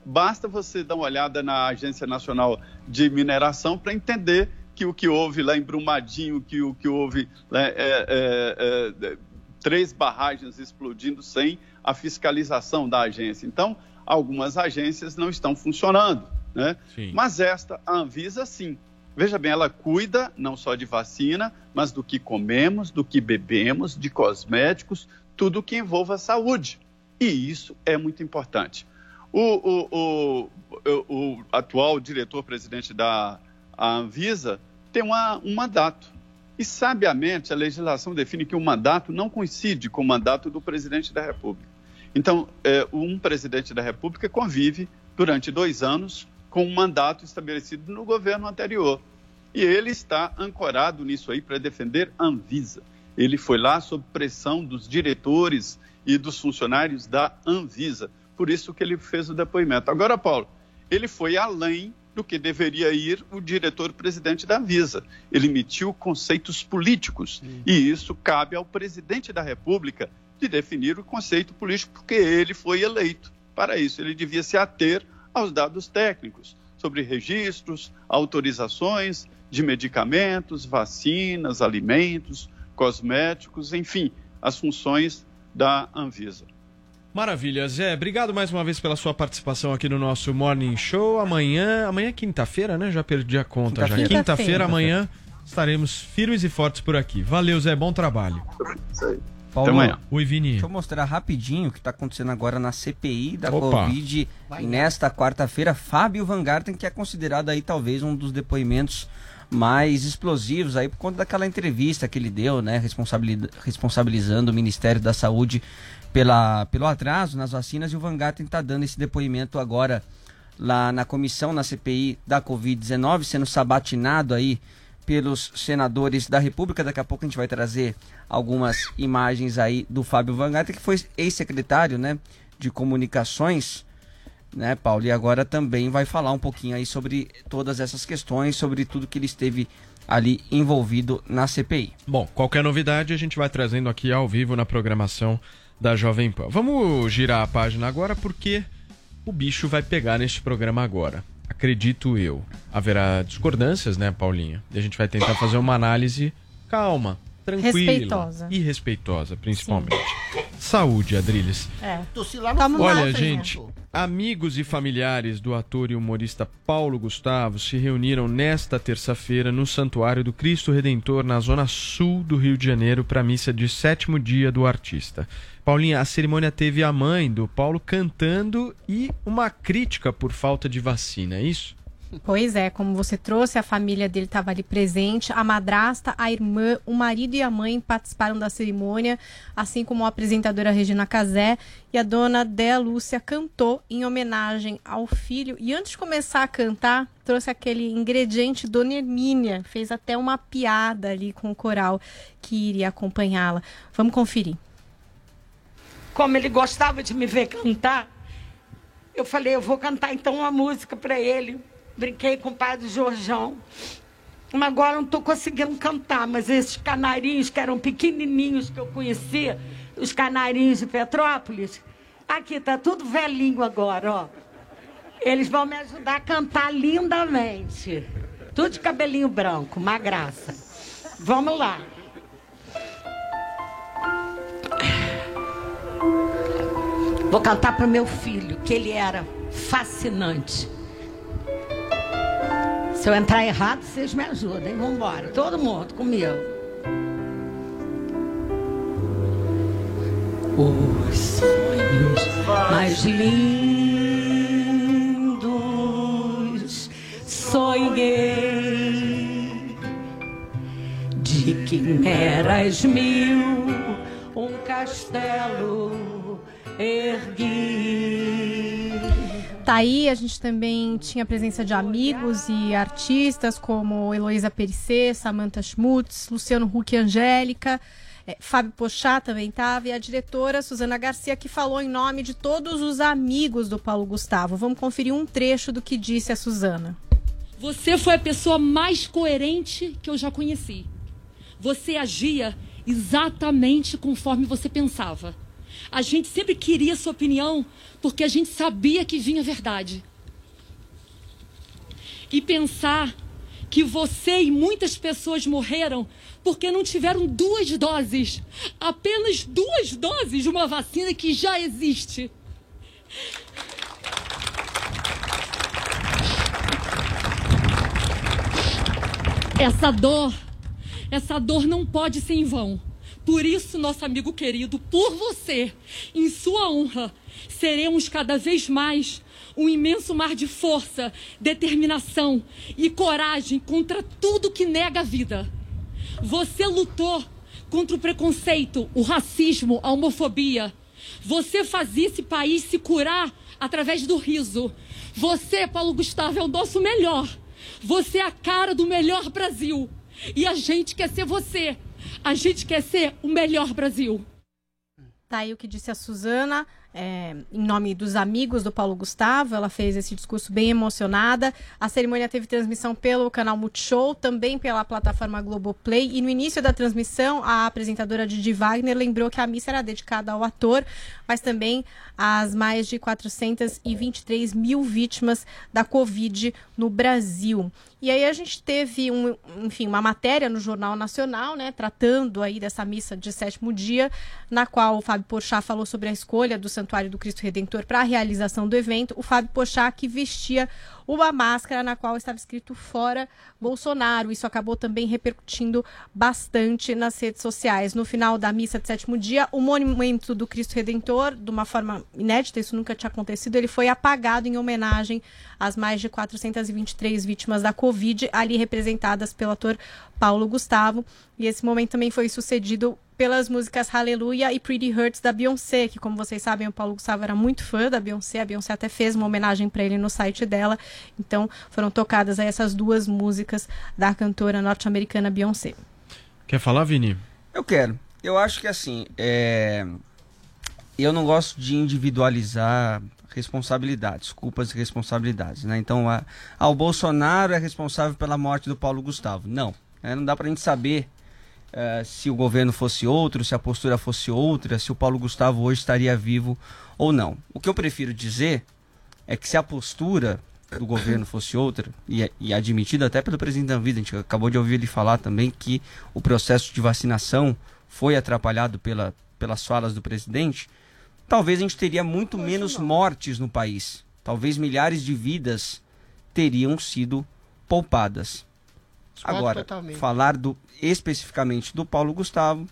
Basta você dar uma olhada na Agência Nacional de Mineração para entender que o que houve lá em Brumadinho, que o que houve né, é, é, é, três barragens explodindo sem a fiscalização da agência. Então, algumas agências não estão funcionando, né? Mas esta, a Anvisa, sim. Veja bem, ela cuida não só de vacina, mas do que comemos, do que bebemos, de cosméticos, tudo que envolva a saúde. E isso é muito importante. O, o- o- o- atual diretor-presidente da Anvisa tem uma- um mandato. E, sabiamente, a legislação define que o mandato não coincide com o mandato do presidente da República. Então, é, um presidente da República convive durante dois anos com um mandato estabelecido no governo anterior. E ele está ancorado nisso aí para defender a Anvisa. Ele foi lá sob pressão dos diretores e dos funcionários da Anvisa. Por isso que ele fez o depoimento. Agora, Paulo, ele foi além do que deveria ir o diretor-presidente da Anvisa. Ele emitiu conceitos políticos. E isso cabe ao presidente da República de definir o conceito político, porque ele foi eleito para isso. Ele devia se ater aos dados técnicos sobre registros, autorizações de medicamentos, vacinas, alimentos, cosméticos, enfim, as funções da Anvisa. Maravilha, Zé. Obrigado mais uma vez pela sua participação aqui no nosso Morning Show. Amanhã, amanhã é quinta-feira, né? Já perdi a conta já. Quinta-feira. Quinta-feira, amanhã estaremos firmes e fortes por aqui. Valeu, Zé. Bom trabalho. Paulo, amanhã. Oi, Vini. Deixa eu mostrar rapidinho o que está acontecendo agora na CPI da Opa. Covid. nesta quarta-feira, Fábio Van Garten, que é considerado aí talvez um dos depoimentos mais explosivos aí por conta daquela entrevista que ele deu, né, responsabili- responsabilizando o Ministério da Saúde pela, pelo atraso nas vacinas e o Van está dando esse depoimento agora lá na comissão, na CPI da Covid-19, sendo sabatinado aí pelos senadores da República. Daqui a pouco a gente vai trazer algumas imagens aí do Fábio Van que foi ex-secretário, né, de comunicações, né, Paulo? E agora também vai falar um pouquinho aí sobre todas essas questões, sobre tudo que ele esteve ali envolvido na CPI. Bom, qualquer novidade a gente vai trazendo aqui ao vivo na programação da Jovem Pan. Vamos girar a página agora porque o bicho vai pegar neste programa agora. Acredito eu. Haverá discordâncias, né, Paulinha? E a gente vai tentar fazer uma análise calma, tranquila Respeitosa. e respeitosa, principalmente. Saúde, Adriles. É. Olha, gente, amigos e familiares do ator e humorista Paulo Gustavo se reuniram nesta terça-feira no Santuário do Cristo Redentor, na zona sul do Rio de Janeiro, para a missa de sétimo dia do artista. Paulinha, a cerimônia teve a mãe do Paulo cantando e uma crítica por falta de vacina, é isso? Pois é, como você trouxe, a família dele estava ali presente, a madrasta, a irmã, o marido e a mãe participaram da cerimônia, assim como a apresentadora Regina Casé e a dona Dea Lúcia cantou em homenagem ao filho. E antes de começar a cantar, trouxe aquele ingrediente Dona Hermínia, fez até uma piada ali com o coral que iria acompanhá-la. Vamos conferir. Como ele gostava de me ver cantar, eu falei, eu vou cantar então uma música para ele. Brinquei com o padre Jorjão. Mas agora não estou conseguindo cantar, mas esses canarinhos que eram pequenininhos que eu conhecia, os canarinhos de Petrópolis, aqui tá tudo velhinho agora, ó. Eles vão me ajudar a cantar lindamente. Tudo de cabelinho branco, uma graça. Vamos lá. Vou cantar para o meu filho, que ele era fascinante. Se eu entrar errado, vocês me ajudem. Vamos embora. Todo mundo comigo. Os sonhos mais lindos sonhei de quimeras mil, um castelo ergui. Tá aí, a gente também tinha a presença de amigos e artistas como Heloísa Perissé, Samantha Schmutz, Luciano Huck e Angélica. é, Fábio Pochá também estava, e a diretora Suzana Garcia, que falou em nome de todos os amigos do Paulo Gustavo. Vamos conferir um trecho do que disse a Suzana. Você foi a pessoa mais coerente que eu já conheci. Você agia exatamente conforme você pensava. A gente sempre queria sua opinião porque a gente sabia que vinha verdade. E pensar que você e muitas pessoas morreram porque não tiveram duas doses, apenas duas doses de uma vacina que já existe. Essa dor, essa dor não pode ser em vão. Por isso, nosso amigo querido, por você, em sua honra, seremos cada vez mais um imenso mar de força, determinação e coragem contra tudo que nega a vida. Você lutou contra o preconceito, o racismo, a homofobia. Você fazia esse país se curar através do riso. Você, Paulo Gustavo, é o nosso melhor. Você é a cara do melhor Brasil. E a gente quer ser você. A gente quer ser o melhor Brasil. Tá aí o que disse a Suzana, é, em nome dos amigos do Paulo Gustavo. Ela fez esse discurso bem emocionada. A cerimônia teve transmissão pelo canal Multishow, também pela plataforma Globoplay. E no início da transmissão, a apresentadora Didi Wagner lembrou que a missa era dedicada ao ator, mas também às mais de 423 mil vítimas da Covid no Brasil. E aí a gente teve, um, enfim, uma matéria no Jornal Nacional, né, tratando aí dessa missa de sétimo dia, na qual o Fábio Porchat falou sobre a escolha do Santuário do Cristo Redentor para a realização do evento. O Fábio Porchat que vestia uma máscara na qual estava escrito fora Bolsonaro. Isso acabou também repercutindo bastante nas redes sociais. No final da missa de sétimo dia, o monumento do Cristo Redentor, de uma forma inédita, isso nunca tinha acontecido, ele foi apagado em homenagem às mais de 423 vítimas da Covid, ali representadas pelo ator Paulo Gustavo. E esse momento também foi sucedido pelas músicas Hallelujah e Pretty Hurts da Beyoncé, que como vocês sabem, o Paulo Gustavo era muito fã da Beyoncé, a Beyoncé até fez uma homenagem para ele no site dela. Então, foram tocadas aí essas duas músicas da cantora norte-americana Beyoncé. Quer falar, Vini? Eu quero. Eu acho que assim, é... eu não gosto de individualizar responsabilidades, culpas e responsabilidades, né? Então, a... ah, o Bolsonaro é responsável pela morte do Paulo Gustavo. Não, né? não dá pra gente saber eh, se o governo fosse outro, se a postura fosse outra, se o Paulo Gustavo hoje estaria vivo ou não. O que eu prefiro dizer é que se a postura do governo fosse outra, e, e admitida até pelo presidente da vida, a gente acabou de ouvir ele falar também que o processo de vacinação foi atrapalhado pela, pelas falas do presidente, talvez a gente teria muito menos mortes no país. Talvez milhares de vidas teriam sido poupadas. Discordo Agora, totalmente. falar do, especificamente do Paulo Gustavo,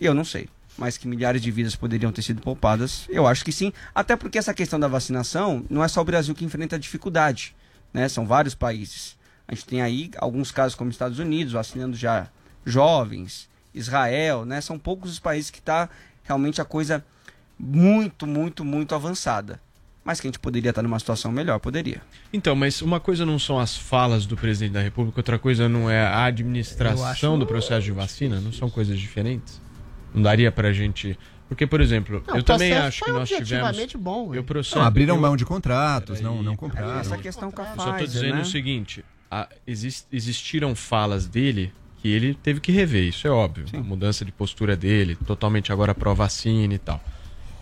eu não sei. Mas que milhares de vidas poderiam ter sido poupadas, eu acho que sim. Até porque essa questão da vacinação não é só o Brasil que enfrenta dificuldade. né? São vários países. A gente tem aí alguns casos como Estados Unidos, vacinando já jovens, Israel, né? São poucos os países que está realmente a coisa muito, muito, muito avançada. Mas que a gente poderia estar numa situação melhor, poderia. Então, mas uma coisa não são as falas do presidente da República, outra coisa não é a administração do processo de vacina? Não são coisas diferentes? Não daria pra gente. Porque, por exemplo, Não, eu também acho foi que nós tivemos. bom, eu processo, Não, abriram eu- mão de contratos, não, não compraram. Essa questão com a Eu só tô Pfizer, dizendo né? o seguinte: a- exis- existiram falas dele que ele teve que rever, isso é óbvio. A mudança de postura dele, totalmente agora pró-vacina e tal.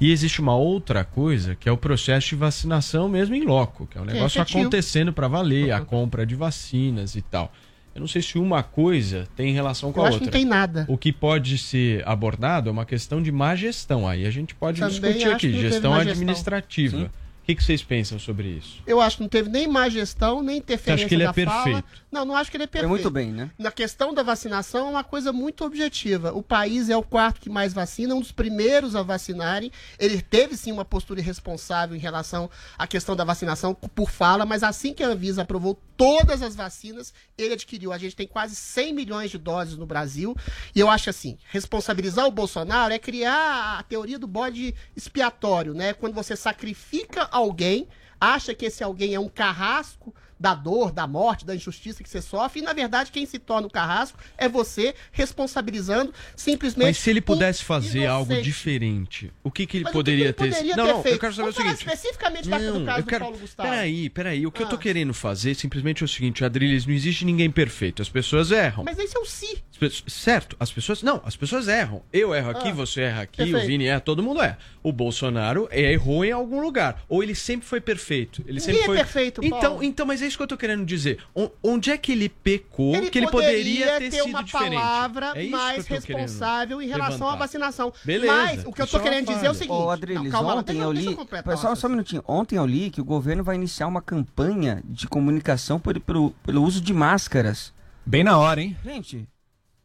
E existe uma outra coisa que é o processo de vacinação mesmo em loco, que é um é negócio efetivo. acontecendo para valer, a compra de vacinas e tal. Eu não sei se uma coisa tem relação com Eu a acho que outra. não tem nada. O que pode ser abordado é uma questão de má gestão. Aí a gente pode Também discutir aqui, gestão administrativa. Sim. O que, que vocês pensam sobre isso? Eu acho que não teve nem má gestão, nem interferência que ele é fala. perfeito? Não, não acho que ele é perfeito. muito bem, né? Na questão da vacinação é uma coisa muito objetiva. O país é o quarto que mais vacina, um dos primeiros a vacinarem. Ele teve sim uma postura irresponsável em relação à questão da vacinação por fala, mas assim que a Anvisa aprovou todas as vacinas, ele adquiriu. A gente tem quase 100 milhões de doses no Brasil. E eu acho assim, responsabilizar o Bolsonaro é criar a teoria do bode expiatório, né? Quando você sacrifica alguém, acha que esse alguém é um carrasco da dor, da morte, da injustiça que você sofre, e na verdade quem se torna o carrasco é você, responsabilizando simplesmente. Mas se ele um pudesse fazer algo inocente. diferente, o que, que ele Mas poderia que ele ter poderia Não, ter não, eu quero saber Vamos o seguinte. especificamente da- do caso eu do quero... Paulo Gustavo. Peraí, peraí. O que eu tô Ah. querendo fazer simplesmente é o seguinte, Adriles, não existe ninguém perfeito. As pessoas erram. Mas esse é o si. Certo, as pessoas. Não, as pessoas erram. Eu erro aqui, Ah, você erra aqui, perfeito. o Vini erra, todo mundo erra. O Bolsonaro errou em algum lugar. Ou ele sempre foi perfeito. Ele sempre Ninguém é foi. perfeito, então, Paulo. então, mas é isso que eu tô querendo dizer. Onde é que ele pecou Ele que ele poderia ter, ter sido uma diferente? palavra É mais responsável em relação à levantar. vacinação. Beleza, Mas o que eu tô é querendo dizer é o seguinte. Ô, Adriles, Não, calma ontem deixa, eu li. Pessoal, só um minutinho. Ontem eu li que o governo vai iniciar uma campanha de comunicação por- pelo, pelo uso de máscaras. Bem na hora, hein? Gente,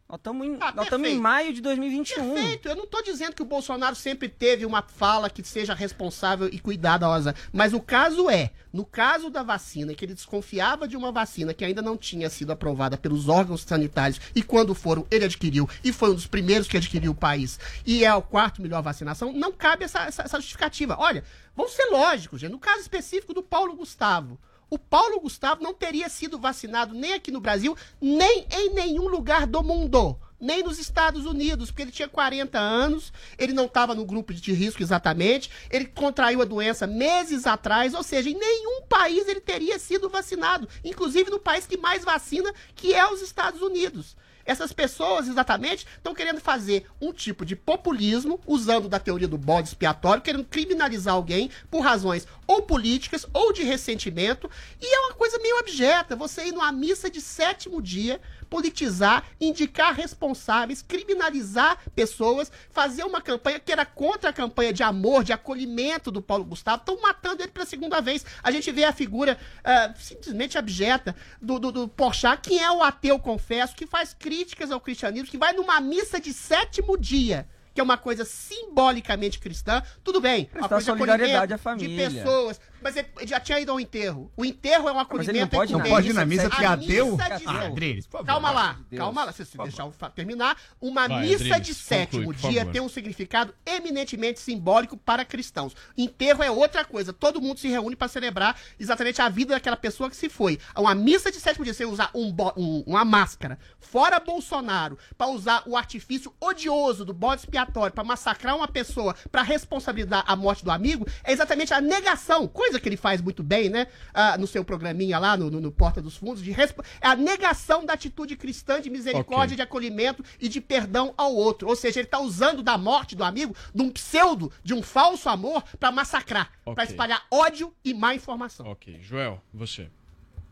nós estamos em, Ah, nós em maio de 2021. Perfeito, eu não tô dizendo que o Bolsonaro sempre teve uma fala que seja responsável e cuidadosa, mas o caso é, no caso da vacina, que ele desconfiava de uma vacina que ainda não tinha sido aprovada pelos órgãos sanitários e quando foram, ele adquiriu e foi um dos primeiros que adquiriu o país e é o quarto melhor vacinação, não cabe essa, essa, essa justificativa. Olha, vamos ser lógicos, gente, no caso específico do Paulo Gustavo, o Paulo Gustavo não teria sido vacinado nem aqui no Brasil, nem em nenhum lugar do mundo. Nem nos Estados Unidos, porque ele tinha 40 anos, ele não estava no grupo de risco exatamente, ele contraiu a doença meses atrás, ou seja, em nenhum país ele teria sido vacinado, inclusive no país que mais vacina, que é os Estados Unidos. Essas pessoas, exatamente, estão querendo fazer um tipo de populismo, usando da teoria do bode expiatório, querendo criminalizar alguém por razões ou políticas ou de ressentimento. E é uma coisa meio abjeta. Você ir numa missa de sétimo dia, politizar, indicar responsáveis, criminalizar pessoas, fazer uma campanha que era contra a campanha de amor, de acolhimento do Paulo Gustavo. Estão matando ele pela segunda vez. A gente vê a figura ah, simplesmente abjeta do, do, do Porchat, que é o ateu, confesso, que faz críticas ao cristianismo, que vai numa missa de sétimo dia. Que é uma coisa simbolicamente cristã, tudo bem. Uma Prestar coisa de solidariedade à família. De pessoas. Mas ele já tinha ido ao enterro. O enterro é um Mas ele não acolhimento. pode ir na com pode ir na missa porque é A ateu? Ah, Adriles, por favor. Calma lá, Deus. calma lá, se você deixar eu terminar. Uma Vai, missa Adriles, de sétimo conclui, dia tem um significado eminentemente simbólico para cristãos. Enterro é outra coisa. Todo mundo se reúne para celebrar exatamente a vida daquela pessoa que se foi. Uma missa de sétimo dia, você usar um um- uma máscara, fora Bolsonaro, para usar o artifício odioso do bode expiatório para massacrar uma pessoa, para responsabilizar a morte do amigo, é exatamente a negação, coisa que ele faz muito bem, né? ah, no seu programinha lá, no, no- no Porta dos Fundos, de respo- é a negação da atitude cristã de misericórdia, Ok. de acolhimento e de perdão ao outro. Ou seja, ele está usando da morte do amigo, de um pseudo, de um falso amor, para massacrar, para Ok. espalhar ódio e má informação. Ok, Joel, você.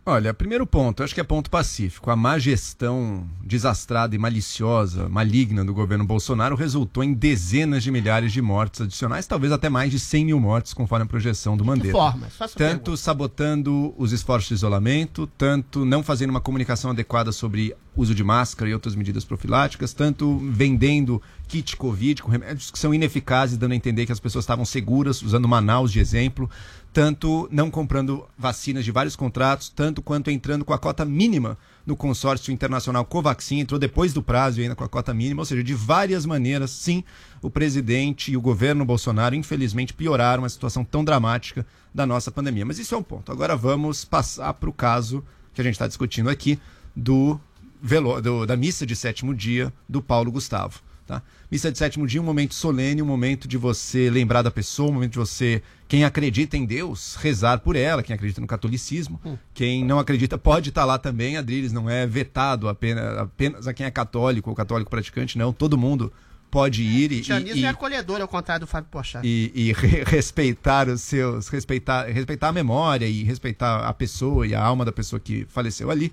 Olha, primeiro ponto, acho que é ponto pacífico. A má gestão desastrada e maliciosa, maligna do governo Bolsonaro resultou em dezenas de milhares de mortes adicionais, talvez até mais de 100 mil mortes, conforme a projeção do Que Mandetta. forma? Só essa Tanto pergunta. sabotando os esforços de isolamento, tanto não fazendo uma comunicação adequada sobre uso de máscara e outras medidas profiláticas, tanto vendendo kit Covid com remédios que são ineficazes, dando a entender que as pessoas estavam seguras, usando Manaus de exemplo, tanto não comprando vacinas de vários contratos, tanto quanto entrando com a cota mínima no consórcio internacional Covaxin, entrou depois do prazo e ainda com a cota mínima, ou seja, de várias maneiras, sim, o presidente e o governo Bolsonaro, infelizmente, pioraram a situação tão dramática da nossa pandemia. Mas isso é um ponto. Agora vamos passar para o caso que a gente está discutindo aqui do, velo, do- da missa de sétimo dia do Paulo Gustavo. Tá? Missa de sétimo dia, um momento solene, um momento de você lembrar da pessoa, um momento de você, quem acredita em Deus, rezar por ela, quem acredita no catolicismo. Quem não acredita pode estar lá também. Adriles não é vetado apenas, apenas a quem é católico ou católico praticante, não. Todo mundo pode ir e, O cristianismo e- é acolhedor, ao contrário do Fábio Pochá. e, e re- respeitar os seus respeitar respeitar a memória e respeitar a pessoa e a alma da pessoa que faleceu ali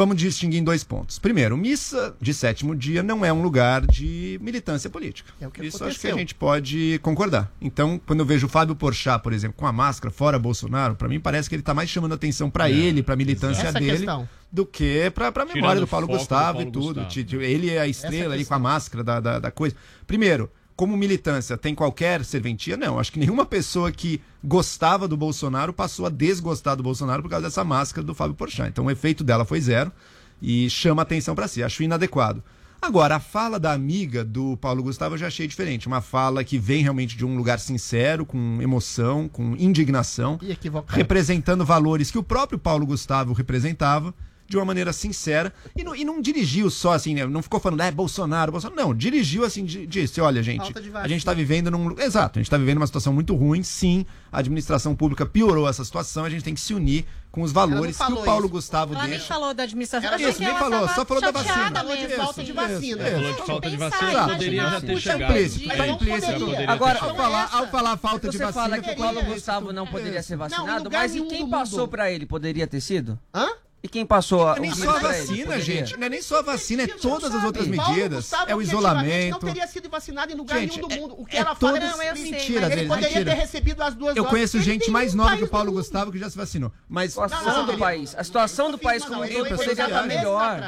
vamos distinguir em dois pontos primeiro missa de sétimo dia não é um lugar de militância política É o que isso acho que a aconteceu. gente pode concordar então quando eu vejo o Fábio Porchat por exemplo com a máscara fora Bolsonaro para mim parece que ele está mais chamando atenção para É, ele para a militância Essa dele questão. do que para a memória do Paulo o foco do Gustavo Paulo e tudo. Gustavo. Ti- Ele é a é estrela ali com a máscara da, da, da coisa. Primeiro, como militância, tem qualquer serventia? Não. Acho que nenhuma pessoa que gostava do Bolsonaro passou a desgostar do Bolsonaro por causa dessa máscara do Fábio Porchat. Então o efeito dela foi zero e chama atenção para si. Acho inadequado. Agora, a fala da amiga do Paulo Gustavo eu já achei diferente. Uma fala que vem realmente de um lugar sincero, com emoção, com indignação E equivocado. representando valores que o próprio Paulo Gustavo representava de uma maneira sincera e não, e não dirigiu só assim, né? não ficou falando, é Bolsonaro, Bolsonaro. Não, dirigiu assim, di- disse: olha, gente, Falta de a gente está vivendo num. Exato, a gente está vivendo uma situação muito ruim, sim. A administração pública piorou essa situação, a gente tem que se unir com os valores que o Paulo isso. Gustavo Ela nem deixa. falou da administração. Ela isso, nem ela falou, só falou da vacina. mesmo, Isso, falta de isso, vacina. isso. Falou de falta de vacina, imaginar, poderia já ter puxa, chegado. implícito, tá implícito. poderia ter Agora, Ao falar, ao falar falta de Você vacina. fala que o Paulo Gustavo não poderia ser vacinado, mas e quem passou pra ele? Poderia ter sido? Hã? E quem passou a, Não é nem só a ele? vacina, Poderia? gente. Não é nem só a vacina, é todas as outras medidas. É o isolamento. não teria sido vacinado em lugar Gente, nenhum do é- mundo. O que é ela fala todas- é Não, eu sei, mentira. mas Ele ele- poderia mentira. ter recebido as duas Eu doses. conheço Ele gente tem mais nova que o Paulo. Gustavo que já se vacinou. Mas A situação do país. A situação do país como um todo estar mês melhor.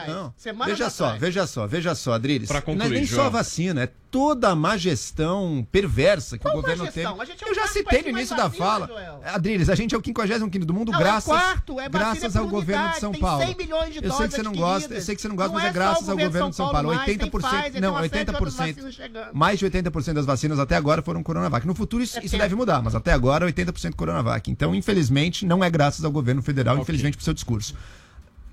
Veja só, veja só, veja só, Adriles. Não é concluir, nem só a vacina, é toda a má gestão perversa que Qual o governo é o Eu já citei no início da fala. Adriles, a gente é o 55 do mundo graças, é é graças ao governo de São Paulo. 100 milhões de eu sei que você não gosta, eu sei que você não gosta, Não mas é é graças o ao governo de São Paulo. Paulo mais, tem 80%, Pfizer, não, tem uma série de outras 80%, vacinas chegando. mais de 80% das vacinas até agora foram Coronavac. No futuro isso, isso deve mudar, mas até agora 80% Coronavac. Então, infelizmente, não é graças ao governo federal, infelizmente pro seu discurso.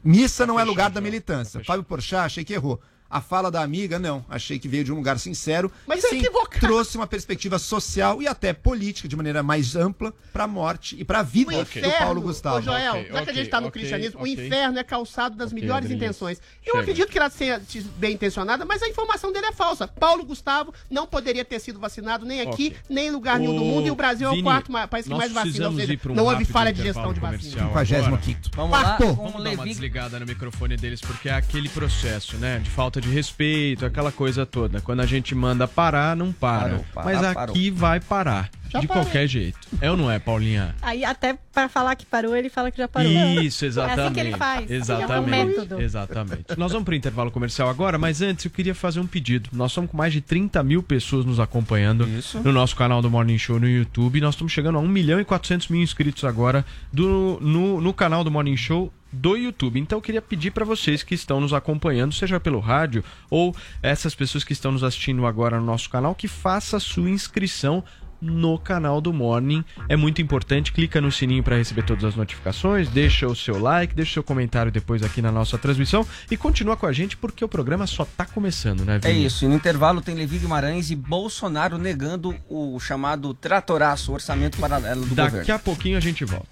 Missa não é lugar da militância. Fábio Porchat, achei que errou. A fala da amiga, não. Achei que veio de um lugar sincero. Mas é sim, equivocado. trouxe uma perspectiva social e até política de maneira mais ampla para a morte e para a vida O do Paulo inferno, Gustavo. Ô Joel, Ok, já que a gente tá no ok, cristianismo, o inferno é calçado das melhores intenções. Eu Chega. acredito que ela seja bem intencionada, mas a informação dele é falsa. Paulo Gustavo não poderia ter sido vacinado nem aqui, nem em lugar nenhum do Ô, mundo, e o Brasil é Vini, o quarto país que mais vacina, ou seja, um não houve falha de gestão de vacina. comercial agora. 55º. Vamos lá, Quarto. Vamos o dar uma desligada no microfone deles, porque é aquele processo, né? De falta de respeito, aquela coisa toda. Quando a gente manda parar, não para. Parou, parar, Mas parou. aqui vai parar. Já de parei. qualquer jeito. É ou não é, Paulinha? Aí até pra falar que parou, ele fala que já parou. Isso, É exatamente. assim que ele faz. Exatamente. É um. Exatamente. Nós vamos para o intervalo comercial agora, mas antes eu queria fazer um pedido. Nós somos com mais de 30 mil pessoas nos acompanhando no nosso canal do Morning Show no YouTube. Nós estamos chegando a 1 milhão e 400 mil inscritos agora do, no, no canal do Morning Show do YouTube. Então eu queria pedir para vocês que estão nos acompanhando, seja pelo rádio ou essas pessoas que estão nos assistindo agora no nosso canal, que faça a sua inscrição no canal do Morning. É muito importante. Clica no sininho para receber todas as notificações, deixa o seu like, deixa o seu comentário depois aqui na nossa transmissão e continua com a gente porque o programa só tá começando, né, É Vini? isso, e no intervalo tem Levi Guimarães e Bolsonaro negando o chamado tratoraço, orçamento paralelo do Daqui governo. a pouquinho a gente volta.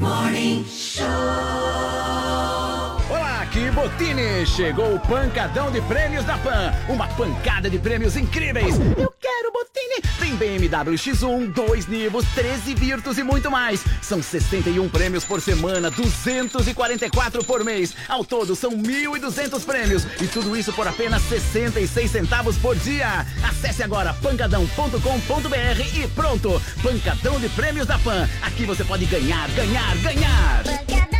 Jovem Pan Morning Show. Aqui Botini! Chegou o pancadão de prêmios da Pan. Uma pancada de prêmios incríveis. Eu quero Botini! Tem BMW X1, 2 Nivos, 13 Virtus e muito mais. São 61 prêmios por semana, 244 por mês. Ao todo são 1.200 prêmios. E tudo isso por apenas 66 centavos por dia. Acesse agora pancadão.com.br e pronto! Pancadão de prêmios da Pan. Aqui você pode ganhar, ganhar, ganhar!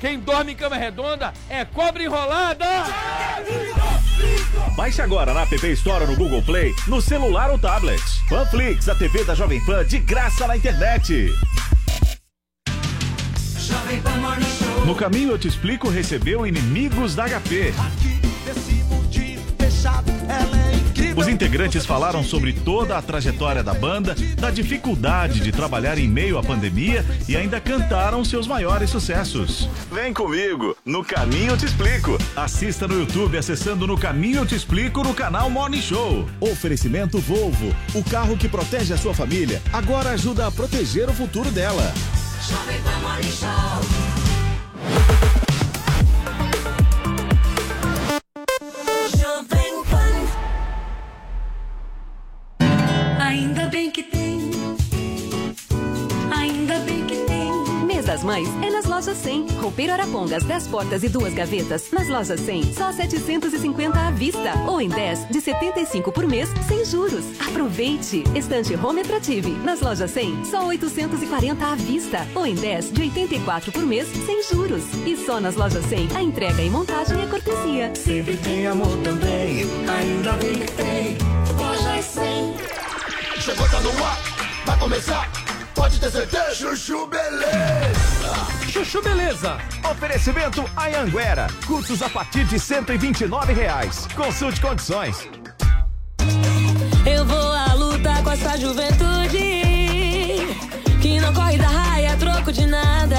quem dorme em cama redonda é cobra enrolada! Baixe agora na App Store no Google Play, no celular ou tablet. Panflix, a TV da Jovem Pan de graça na internet. No caminho eu te explico recebeu inimigos da HP. Os integrantes falaram sobre toda a trajetória da banda, da dificuldade de trabalhar em meio à pandemia e ainda cantaram seus maiores sucessos. Vem comigo, no Caminho Eu Te Explico. Assista no YouTube acessando No Caminho Eu Te Explico no canal Morning Show. Oferecimento Volvo, o carro que protege a sua família, agora ajuda a proteger o futuro dela. Jovem Pan Morning Show. Mães é nas lojas 100. Roupeiro Arapongas, 10 portas e duas gavetas. Nas lojas 100, só 750 à vista. Ou em 10, de 75 por mês, sem juros. Aproveite! Estante Home Attractive. Nas lojas 100, só 840 à vista. Ou em 10, de 84 por mês, sem juros. E só nas lojas 100, a entrega e montagem é cortesia. Sempre tem amor também. Ainda bem que tem. Lojas 100. Chegou, tá no ar, vai começar. Pode ter certeza. Chuchu Beleza. Chuchu Beleza. Oferecimento Anhanguera. Cursos a partir de 129 reais. Consulte condições. Eu vou à luta com essa juventude que não corre da raia, troco de nada.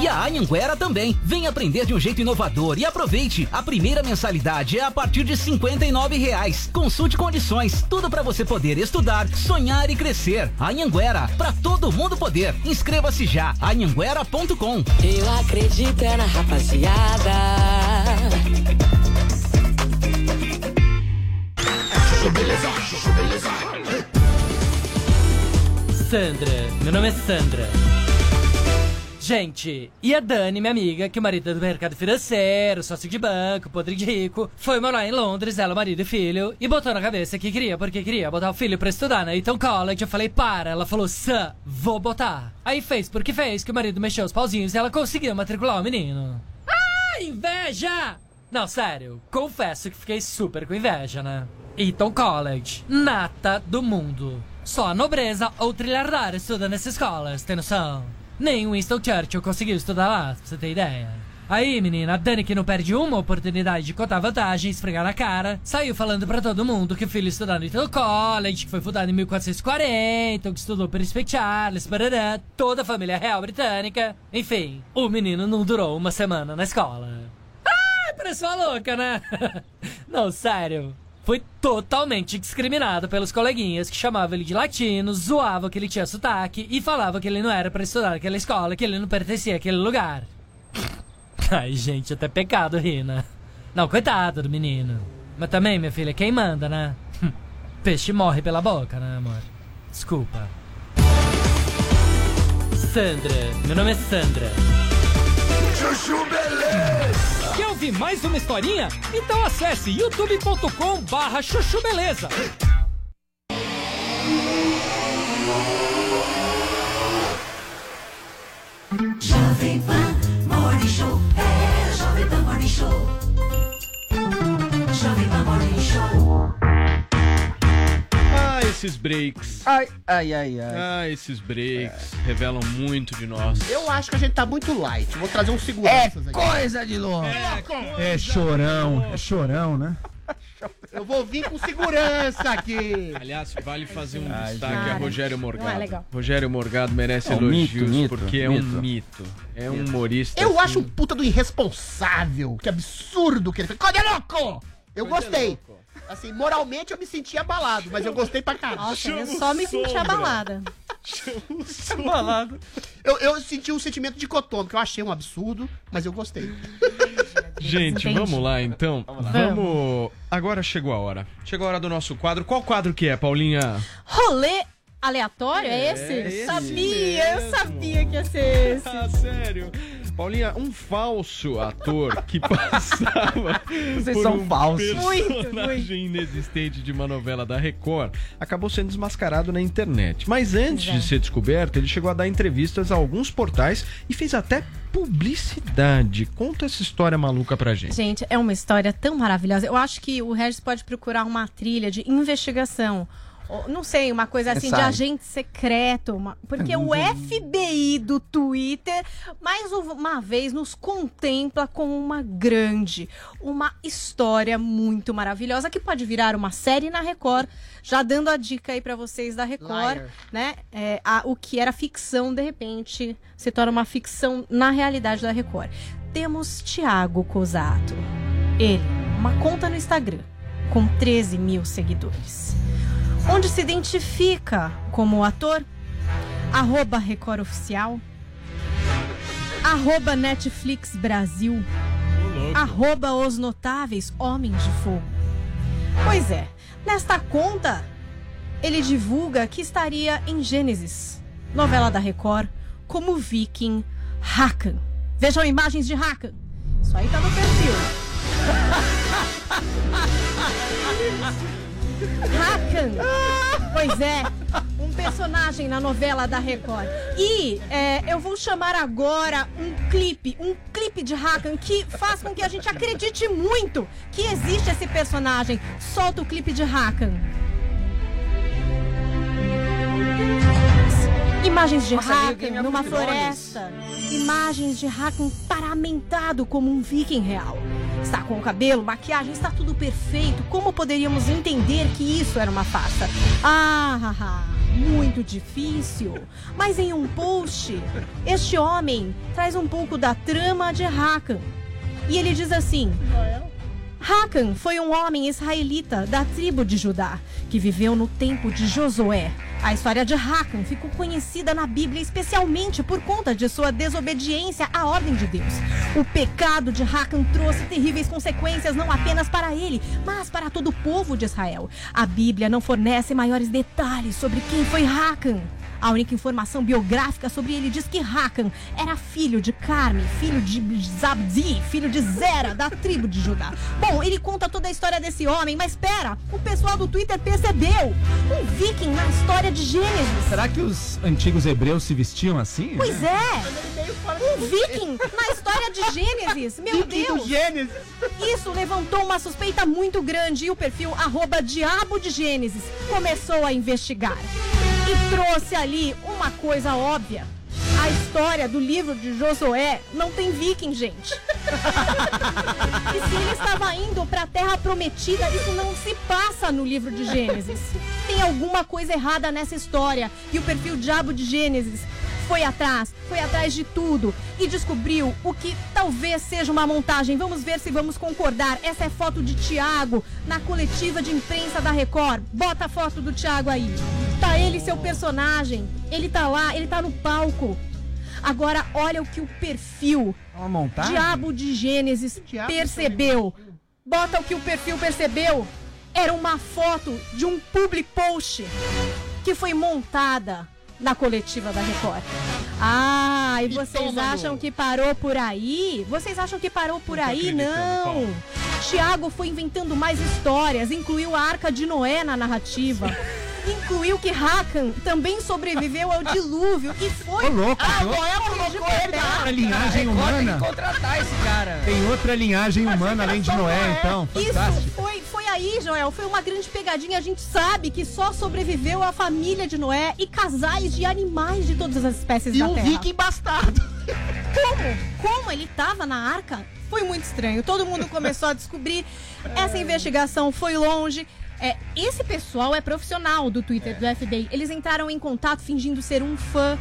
E a Anhanguera também. Vem aprender de um jeito inovador e aproveite. A primeira mensalidade é a partir de 59 reais. Consulte condições. Tudo para você poder estudar, sonhar e crescer. Anhanguera, para todo mundo poder. Inscreva-se já. anhanguera.com. Eu acredito é na rapaziada. Sandra, meu nome é Sandra. Gente, e a Dani, minha amiga, que o marido é do mercado financeiro, sócio de banco, podre de rico, foi morar em Londres, ela, marido e filho, e botou na cabeça que queria, porque queria botar o filho pra estudar na Eton College. Eu falei, para. Ela falou, Sam, vou botar. Aí fez porque fez, que o marido mexeu os pauzinhos e ela conseguiu matricular o menino. Ah, inveja! Não, sério, confesso que fiquei super com inveja, né? Eton College, nata do mundo. Só a nobreza ou trilhardário estuda nessa escola, você tem noção? Nem Winston Churchill conseguiu estudar lá, pra você ter ideia. Aí, menina, a Dani que não perde uma oportunidade de contar vantagem, esfregar na cara, saiu falando pra todo mundo que o filho estudou no Eton College, que foi fundado em 1440, que estudou Príncipe Charles, barará, toda a família real britânica. Enfim, o menino não durou uma semana na escola. Ah, parece uma louca, né? não, sério. Foi totalmente discriminado pelos coleguinhas que chamavam ele de latino, zoavam que ele tinha sotaque e falavam que ele não era pra estudar naquela escola, que ele não pertencia àquele lugar. Ai, gente, até pecado rir, né? Não, coitado do menino. Mas também, minha filha, quem manda, né? Peixe morre pela boca, né, amor? Desculpa. Sandra, meu nome é Sandra. Chuchu Beleza. Quer ouvir mais uma historinha? Então acesse youtube.com barra chuchu beleza. Jovem Pan Morning Show. É Jovem Pan Morning Show. Esses breaks. Ai, ai, ai, ai. Ah, esses breaks revelam muito de nós. Eu acho que a gente tá muito light. Vou trazer um seguranças aqui. Coisa de louco. É chorão, é chorão, né? Eu vou vir com segurança aqui. Aliás, vale fazer um Ai, destaque gente. a Rogério Morgado. Não é legal. Rogério Morgado merece É um mito, elogios mito, porque é um mito. mito. É um humorista. Eu assim, acho um puta do irresponsável. Que absurdo que ele fez. Cadê louco? Eu Coisa gostei. louca. Assim, moralmente eu me senti abalado, mas eu gostei pra caralho. Nossa, eu só me senti abalada. abalado. Eu, eu senti um sentimento dicotômico. Eu achei um absurdo, mas eu gostei. Gente, Entendi. vamos lá então. Vamos. Agora chegou a hora. Chegou a hora do nosso quadro. Qual quadro que é, Paulinha? Rolê aleatório é, esse? esse sabia, eu mesmo. sabia que ia ser esse. Ah, sério? Paulinha, um falso ator que passava Vocês por são um falsos. personagem inexistente de uma novela da Record acabou sendo desmascarado na internet. Mas antes é. de ser descoberto, ele chegou a dar entrevistas a alguns portais e fez até publicidade. Conta essa história maluca pra gente. Gente, é uma história tão maravilhosa. Eu acho que o Regis pode procurar uma trilha de investigação. Não sei, uma coisa assim de agente secreto. uma- Porque o FBI do Twitter, mais uma vez, nos contempla como uma grande, uma história muito maravilhosa que pode virar uma série na Record. Já dando a dica aí pra vocês da Record, Liar. né? É, a- o que era ficção, de repente, se torna uma ficção na realidade da Record. Temos Thiago Cosato. Ele, uma conta no Instagram, com 13 mil seguidores. Onde se identifica como ator, arroba Record Oficial, arroba Netflix Brasil, arroba Os Notáveis Homens de Fogo. Pois é, nesta conta, ele divulga que estaria em Gênesis, novela da Record, como viking Hakan. Vejam imagens de Hakan. Isso aí tá no perfil. Hakan. Pois é, um personagem na novela da Record. E é, eu vou chamar agora um clipe, um clipe de Hakan que faz com que a gente acredite muito que existe esse personagem. Solta o clipe de Hakan. Imagens de Nossa, Hakan numa floresta. Imagens de Hakan paramentado como um viking real. Está com o cabelo, maquiagem, está tudo perfeito. Como poderíamos entender que isso era uma farsa? Ah, muito difícil. Mas em um post, este homem traz um pouco da trama de Hakan. E ele diz assim: Hakan foi um homem israelita da tribo de Judá, que viveu no tempo de Josué. A história de Hakan ficou conhecida na Bíblia especialmente por conta de sua desobediência à ordem de Deus. O pecado de Hakan trouxe terríveis consequências não apenas para ele, mas para todo o povo de Israel. A Bíblia não fornece maiores detalhes sobre quem foi Hakan. A única informação biográfica sobre ele diz que Hakan era filho de Carme, filho de Zabdi, filho de Zera, da tribo de Judá. Bom, ele conta toda a história desse homem, mas espera, o pessoal do Twitter percebeu. Um viking na história de Gênesis. Será que os antigos hebreus se vestiam assim? Pois é! Um viking na história de Gênesis! Meu Deus! Gênesis. Isso levantou uma suspeita muito grande e o perfil arroba Diabo de Gênesis começou a investigar. E trouxe ali uma coisa óbvia. A história do livro de Josué não tem viking, gente. e se ele estava indo para a Terra Prometida, isso não se passa no livro de Gênesis. Tem alguma coisa errada nessa história. E o perfil Diabo de Gênesis foi atrás, foi atrás de tudo e descobriu o que talvez seja uma montagem. Vamos ver se vamos concordar. Essa é foto de Tiago na coletiva de imprensa da Record. Bota a foto do Tiago aí. Tá ele, seu personagem. Ele tá lá, ele tá no palco. Agora, olha o que o perfil Uma montagem? Diabo de Gênesis percebeu. Bota o que o perfil percebeu. Era uma foto de um public post que foi montada na coletiva da Record. Ah, e vocês acham que parou por aí? Vocês acham que parou por aí? Não! Tiago foi inventando mais histórias, incluiu a Arca de Noé na narrativa. Incluiu que Hakan também sobreviveu ao dilúvio e foi. Ô, louco, Ah, tem Noé colocou ele Outra lá. linhagem Tem humana. que contratar esse cara. Tem outra linhagem humana além de Noé, então. Isso Fantástico. foi, foi aí, Joel. Foi uma grande pegadinha. A gente sabe que só sobreviveu a família de Noé e casais de animais de todas as espécies E da um Terra. viking bastardo. Como? Como ele tava na arca? Foi muito estranho. Todo mundo começou a descobrir. Essa investigação foi longe. É, esse pessoal é profissional do Twitter do FBI. Eles entraram em contato fingindo ser um fã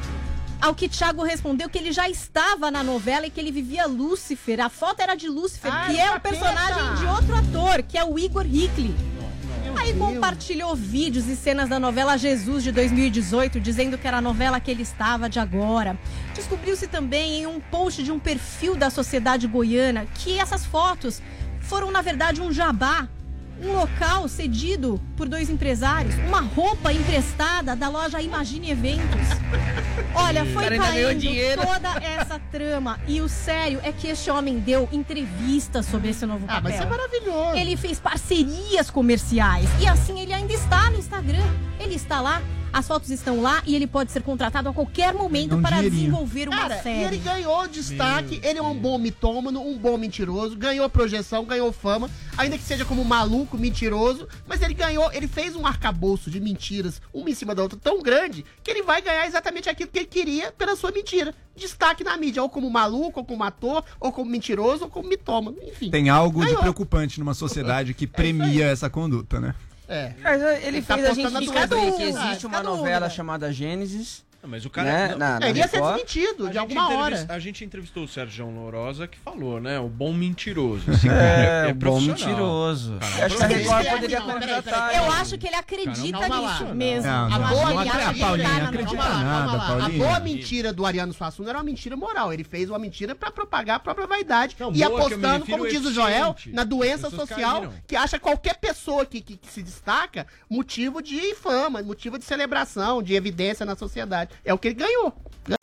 Ao que Thiago respondeu que ele já estava na novela e que ele vivia Lúcifer. A foto era de Lúcifer, Ah, que é é o o personagem de outro ator, que é o Igor Hickley. Aí compartilhou vídeos e cenas da novela Jesus de 2018, dizendo que era a novela que ele estava de agora. Descobriu-se também em um post de um perfil da sociedade goiana que essas fotos foram, na verdade, um jabá. Um local cedido por dois empresários, uma roupa emprestada da loja Imagine Eventos. Olha, foi caindo toda essa trama. E o sério é que este homem deu entrevistas sobre esse novo Ah, papel. mas isso é maravilhoso. Ele fez parcerias comerciais. E assim ele ainda está no Instagram. Ele está lá, as fotos estão lá e ele pode ser contratado a qualquer momento um para dinheirinho. desenvolver uma Cara, série. E ele ganhou destaque, ele é um bom mitômano, um bom mentiroso, ganhou projeção, ganhou fama, ainda que seja como maluco, mentiroso, mas ele ganhou, ele fez um arcabouço de mentiras, uma em cima da outra, tão grande, que ele vai ganhar exatamente aquilo que ele queria pela sua mentira. Destaque na mídia, ou como maluco, ou como ator, ou como mentiroso, ou como mitômano, enfim. Tem algo de Ganhou. preocupante numa sociedade que premia essa conduta, né? É. Mas ele, Ele tá fez a gente descobrir que existe uma novela chamada Gênesis. Mas o cara. Né? não- Na- na Ele ia ser desmentido A de alguma hora. A gente entrevistou o Sérgio Lourosa que falou, né? O bom mentiroso. Esse cara É, é, o bom mentiroso. Cara, Eu acho que a profissional. Record poderia contratar. Eu acho que ele acredita lá. nisso mesmo. Não, não, não ele acredita, acredita Paulinha, na acredita nada, lá. A boa mentira do Ariano Suassuna era uma mentira moral. Ele fez uma mentira pra propagar a própria vaidade. Não, e boa apostando, como é diz o Joel, na doença social que acha qualquer pessoa que se destaca motivo de fama, motivo de celebração, de evidência na sociedade. É o que ele ganhou.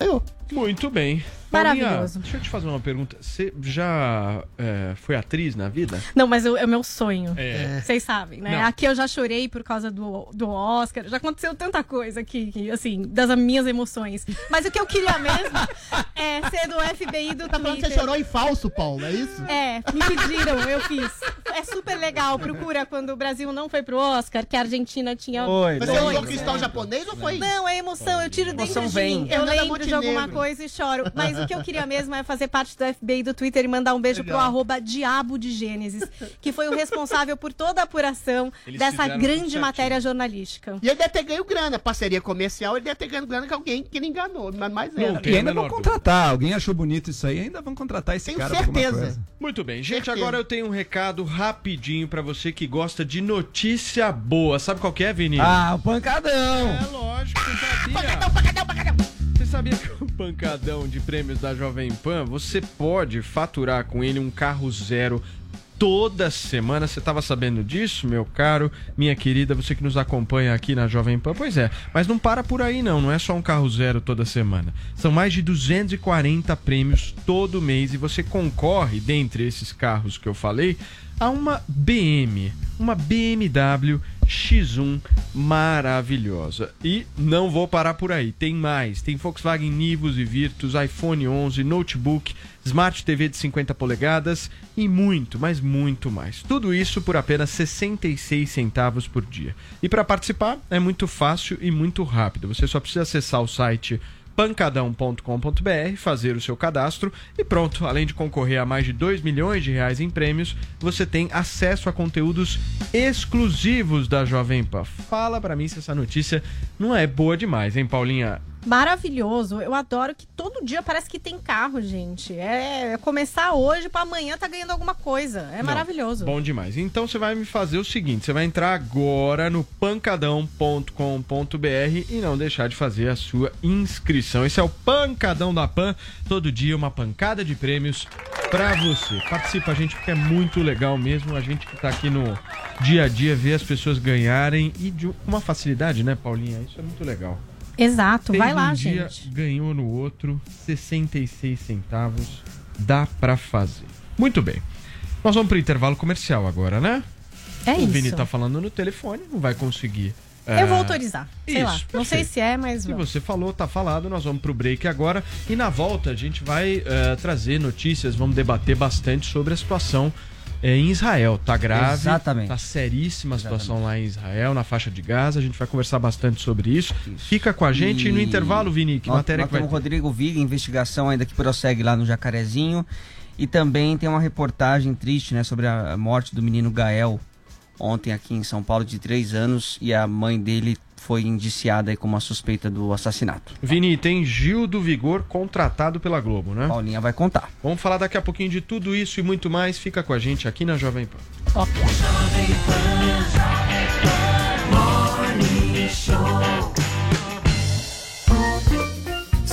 Ganhou. Muito bem. Maravilhoso. Paulinha, deixa eu te fazer uma pergunta. Você já é, foi atriz na vida? Não, mas eu- é o meu sonho. É. Vocês sabem, né? Não. Aqui eu já chorei por causa do, do Oscar. Já aconteceu tanta coisa aqui, que, assim, das minhas emoções. Mas o que eu queria mesmo é ser do FBI do Tá falando que Twitter. você chorou em falso, Paulo, é isso? É, me pediram, eu fiz. É super legal. Procura quando o Brasil não foi pro Oscar, que a Argentina tinha. Oi, Mas Dois, você usou né? cristão japonês ou foi? Não, é emoção, eu tiro dentro Emoção de vem. mim. Eu Fernanda lembro de alguma coisa e choro. Mas o que eu queria mesmo é fazer parte do FBI do Twitter e mandar um beijo Legal. pro arroba Diabo de Gênesis, que foi o responsável por toda a apuração Eles dessa grande matéria jornalística. E ele deve ter ganho grana, parceria comercial, ele deve ter ganho grana com alguém que ele enganou, mas mais Não era. tem. E ainda a vão contratar. Alguém achou bonito isso aí, ainda vão contratar esse Tenho cara certeza. coisa. Muito bem, gente. Certeza. Agora eu tenho um recado rapidinho pra você que gosta de notícia boa. Sabe qual que é, Vini? Ah, o pancadão. É lógico, sabia. Pancadão, pancadão, pancadão. Você sabia que o pancadão de prêmios da Jovem Pan, você pode faturar com ele um carro zero toda semana. Você estava sabendo disso, meu caro, minha querida, você que nos acompanha aqui na Jovem Pan? Pois é, mas não para por aí não, não é só um carro zero toda semana. São mais de 240 prêmios todo mês e você concorre, dentre esses carros que eu falei, a uma BM, uma BMW X1 maravilhosa. E não vou parar por aí, tem mais. Tem Volkswagen Nivus e Virtus, iPhone 11, notebook, Smart TV de 50 polegadas e muito, mas muito mais. Tudo isso por apenas 66 centavos por dia. E para participar é muito fácil e muito rápido. Você só precisa acessar o site pancadão.com.br, fazer o seu cadastro e pronto. Além de concorrer a mais de 2 milhões de reais em prêmios, você tem acesso a conteúdos exclusivos da Jovem Pan. Fala pra mim se essa notícia não é boa demais, hein, Paulinha? Maravilhoso. Eu adoro que todo dia parece que tem carro, gente. É, é começar hoje pra amanhã tá ganhando alguma coisa. É Não, maravilhoso. Bom demais. Então você vai me fazer o seguinte: você vai entrar agora no pancadão.com.br e não deixar de fazer a sua inscrição. Esse é o Pancadão da Pan. Todo dia uma pancada de prêmios pra você. Participa a gente porque é muito legal mesmo. A gente que tá aqui no dia a dia ver as pessoas ganharem e de uma facilidade, né, Paulinha? Isso é muito legal. Exato, Fez vai lá, um dia, gente. ganhou no outro, 66 centavos, dá pra fazer. Muito bem. Nós vamos pro intervalo comercial agora, né? É o isso. Vini tá falando no telefone, não vai conseguir. Eu vou autorizar. Sei isso, lá. Não sei perfeito. se é, mas Se você falou, tá falado, nós vamos pro break agora. E na volta a gente vai eh, trazer notícias, vamos debater bastante sobre a situação eh, em Israel. Tá grave, Exatamente. tá seríssima a situação lá em Israel, na faixa de Gaza. A gente vai conversar bastante sobre isso. Fica com a gente e no intervalo, Vini, que nós, matéria nós que vai o? Rodrigo Viga, investigação ainda que prossegue lá no Jacarezinho. E também tem uma reportagem triste, né, sobre a morte do menino Gael, ontem aqui em São Paulo, de três anos, e a mãe dele foi indiciada aí como a suspeita do assassinato. Vini, tem Gil do Vigor contratado pela Globo, né? Paulinha vai contar. Vamos falar daqui a pouquinho de tudo isso e muito mais. Fica com a gente aqui na Jovem Pan.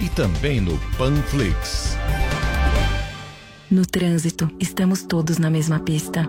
e também no Panflix. No trânsito, estamos todos na mesma pista.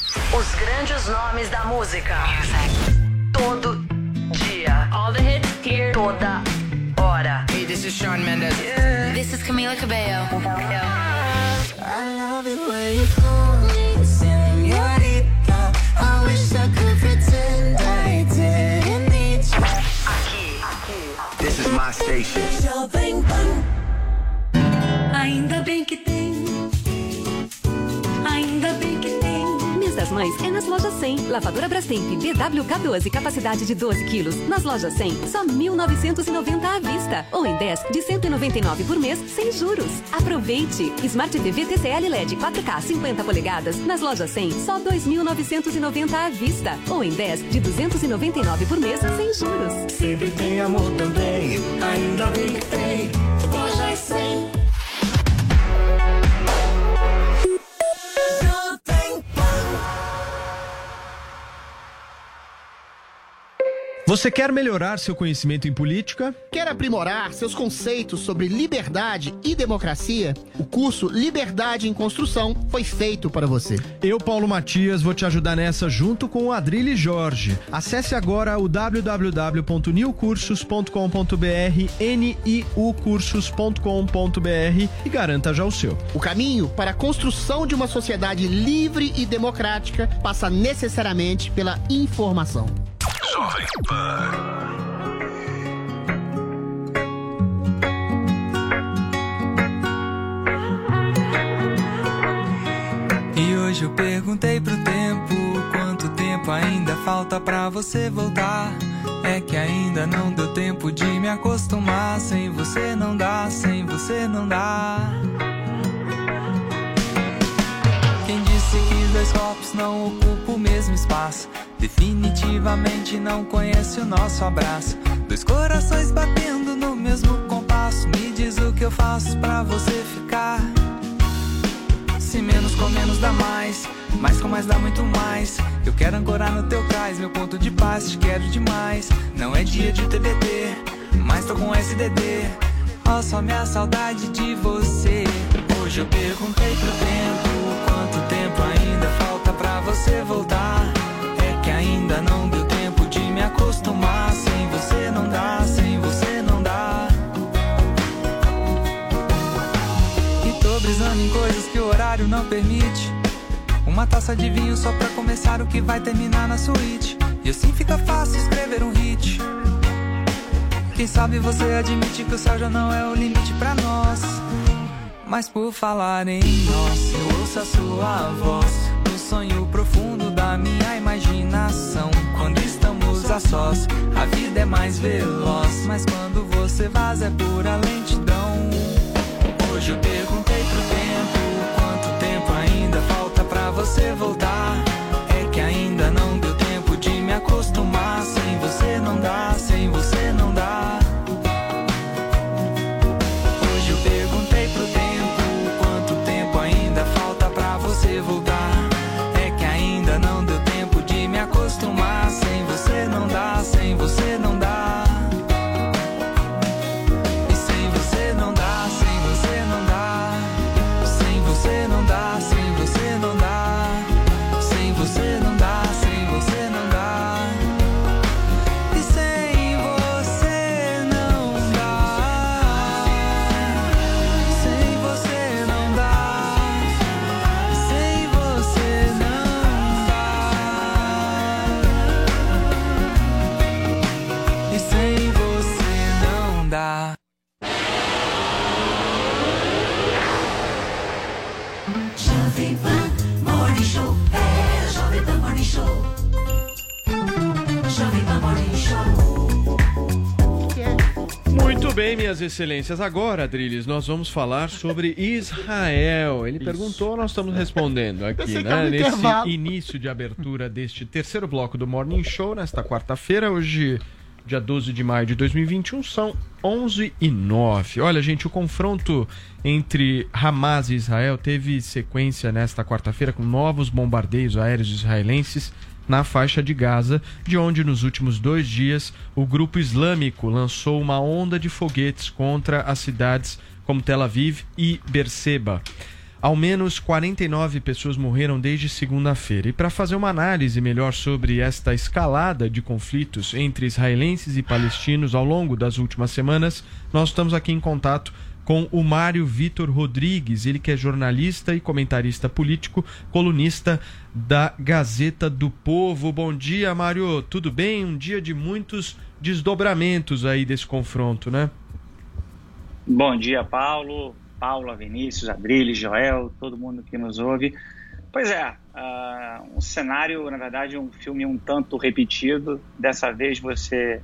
Os grandes nomes da música. Todo dia. All the hits here. Toda hora. Hey, this is Sean Mendes. This is Camila Cabello. I love it when you call me señorita. I wish I could pretend I didn't need you. This is my station. Jovem Pan. Ainda bem que tem. Ainda bem que tem. Das Mães é nas lojas 100. Lavadora Brastemp BWK12, capacidade de 12 quilos. Nas lojas 100, só 1.990 à vista. Ou em 10, de 199 por mês, sem juros. Aproveite! Smart TV TCL LED 4K 50 polegadas. Nas lojas 100, só 2.990 à vista. Ou em 10, de 299 por mês, sem juros. Sempre tem amor também. Ainda bem que tem. Loja 100. Você quer melhorar seu conhecimento em política? Quer aprimorar seus conceitos sobre liberdade e democracia? O curso Liberdade em Construção foi feito para você. Eu, Paulo Matias, vou te ajudar nessa junto com o Adrilho Jorge. Acesse agora o www.niucursos.com.br, niucursos.com.br e garanta já o seu. O caminho para a construção de uma sociedade livre e democrática passa necessariamente pela informação. Jovem Pan. E hoje eu perguntei pro tempo quanto tempo ainda falta pra você voltar. É que ainda não deu tempo de me acostumar. Sem você não dá, sem você não dá. Quem disse que dois corpos não ocupam o mesmo espaço? Definitivamente não conhece o nosso abraço. Dois corações batendo no mesmo compasso. Me diz o que eu faço pra você ficar. Se menos com menos dá mais, mais com mais dá muito mais. Eu quero ancorar no teu cais, meu ponto de paz, te quero demais. Não é dia de TBT, mas tô com SDD. Ó, só minha saudade de você. Hoje eu perguntei pro tempo quanto tempo ainda falta pra você voltar. Ainda não deu tempo de me acostumar. Sem você não dá, sem você não dá. E tô brisando em coisas que o horário não permite. Uma taça de vinho só pra começar o que vai terminar na suíte. E assim fica fácil escrever um hit. Quem sabe você admite que o céu já não é o limite pra nós. Mas por falar em nós, eu ouço a sua voz no sonho profundo da minha imaginação. Quando estamos a sós. A vida é mais veloz, mas quando você vaza é pura lentidão. Hoje eu perguntei pro tempo quanto tempo ainda falta pra você voltar. Bem, minhas excelências. Agora, Adriles, nós vamos falar sobre Israel. Ele perguntou, nós estamos respondendo aqui, né? Nesse início de abertura deste terceiro bloco do Morning Show, nesta quarta-feira, hoje, dia 12 de maio de 2021, são 11 e 9. Olha, gente, o confronto entre Hamas e Israel teve sequência nesta quarta-feira com novos bombardeios aéreos israelenses na faixa de Gaza, de onde nos últimos dois dias o grupo islâmico lançou uma onda de foguetes contra as cidades como Tel Aviv e Berseba. Ao menos 49 pessoas morreram desde segunda-feira. E para fazer uma análise melhor sobre esta escalada de conflitos entre israelenses e palestinos ao longo das últimas semanas, nós estamos aqui em contato com o Mário Vitor Rodrigues, ele que é jornalista e comentarista político, colunista da Gazeta do Povo. Bom dia, Mário. Tudo bem? Um dia de muitos desdobramentos aí desse confronto, né? Bom dia, Paulo, Paula, Vinícius, Adriles, Joel, todo mundo que nos ouve. Pois é, ah, um cenário, na verdade, um filme um tanto repetido. Dessa vez você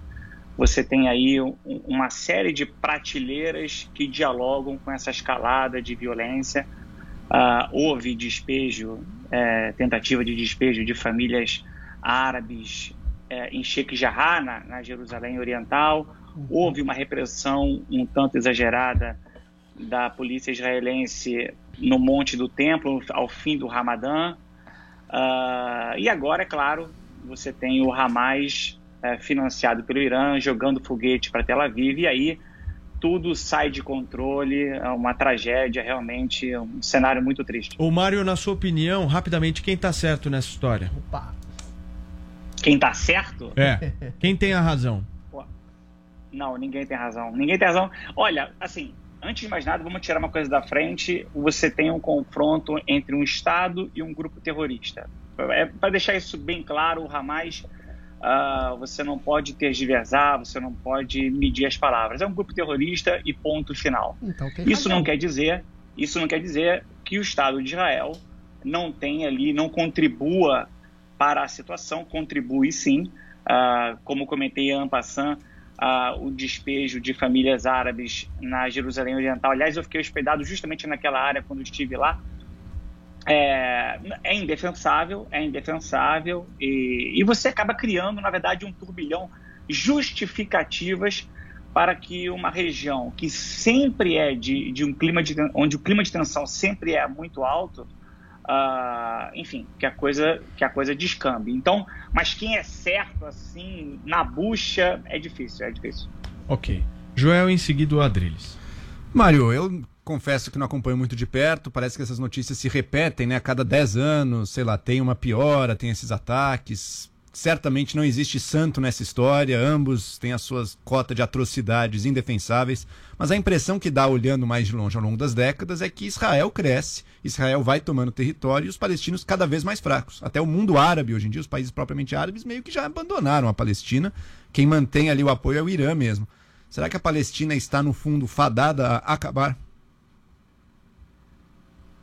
você tem aí um- uma série de prateleiras que dialogam com essa escalada de violência. Ah, houve despejo, eh, tentativa de despejo de famílias árabes eh, em Sheikh Jarrah, na, na Jerusalém Oriental. Houve uma repressão um tanto exagerada da polícia israelense no Monte do Templo ao fim do Ramadã. Ah, e agora, é claro, você tem o Hamas eh, financiado pelo Irã jogando foguete para Tel Aviv e aí tudo sai de controle, é uma tragédia realmente, um cenário muito triste. Ô Mário, na sua opinião, rapidamente, quem tá certo nessa história? Quem tá certo? É. Quem tem a razão? Não, ninguém tem razão. Ninguém tem razão. Olha, assim, antes de mais nada, vamos tirar uma coisa da frente. Você tem um confronto entre um Estado e um grupo terrorista. É, Para deixar isso bem claro, o Hamas, ah, você não pode tergiversar, você não pode medir as palavras. É um grupo terrorista e ponto final. Então Isso não quer dizer, isso não quer dizer que o Estado de Israel não tenha ali, não contribua para a situação, contribui sim. Ah, como comentei en passant, ah, o despejo de famílias árabes na Jerusalém Oriental. Aliás, eu fiquei hospedado justamente naquela área quando estive lá. É, é indefensável, é indefensável, e, e você acaba criando, na verdade, um turbilhão justificativas para que uma região que sempre é de, de um clima de onde o clima de tensão sempre é muito alto, ah, enfim, que a coisa que a coisa descambe. Então, mas quem é certo assim na bucha é difícil, é difícil. Ok. Joel, em seguida o Adriles. Mário, eu confesso que não acompanho muito de perto, parece que essas notícias se repetem, né? A cada 10 anos, sei lá, tem uma piora, tem esses ataques. Certamente não existe santo nessa história, ambos têm as suas cotas de atrocidades indefensáveis, mas a impressão que dá olhando mais de longe ao longo das décadas é que Israel cresce, Israel vai tomando território e os palestinos cada vez mais fracos. Até o mundo árabe, hoje em dia, os países propriamente árabes meio que já abandonaram a Palestina. Quem mantém ali o apoio é o Irã mesmo. Será que a Palestina está, no fundo, fadada a acabar?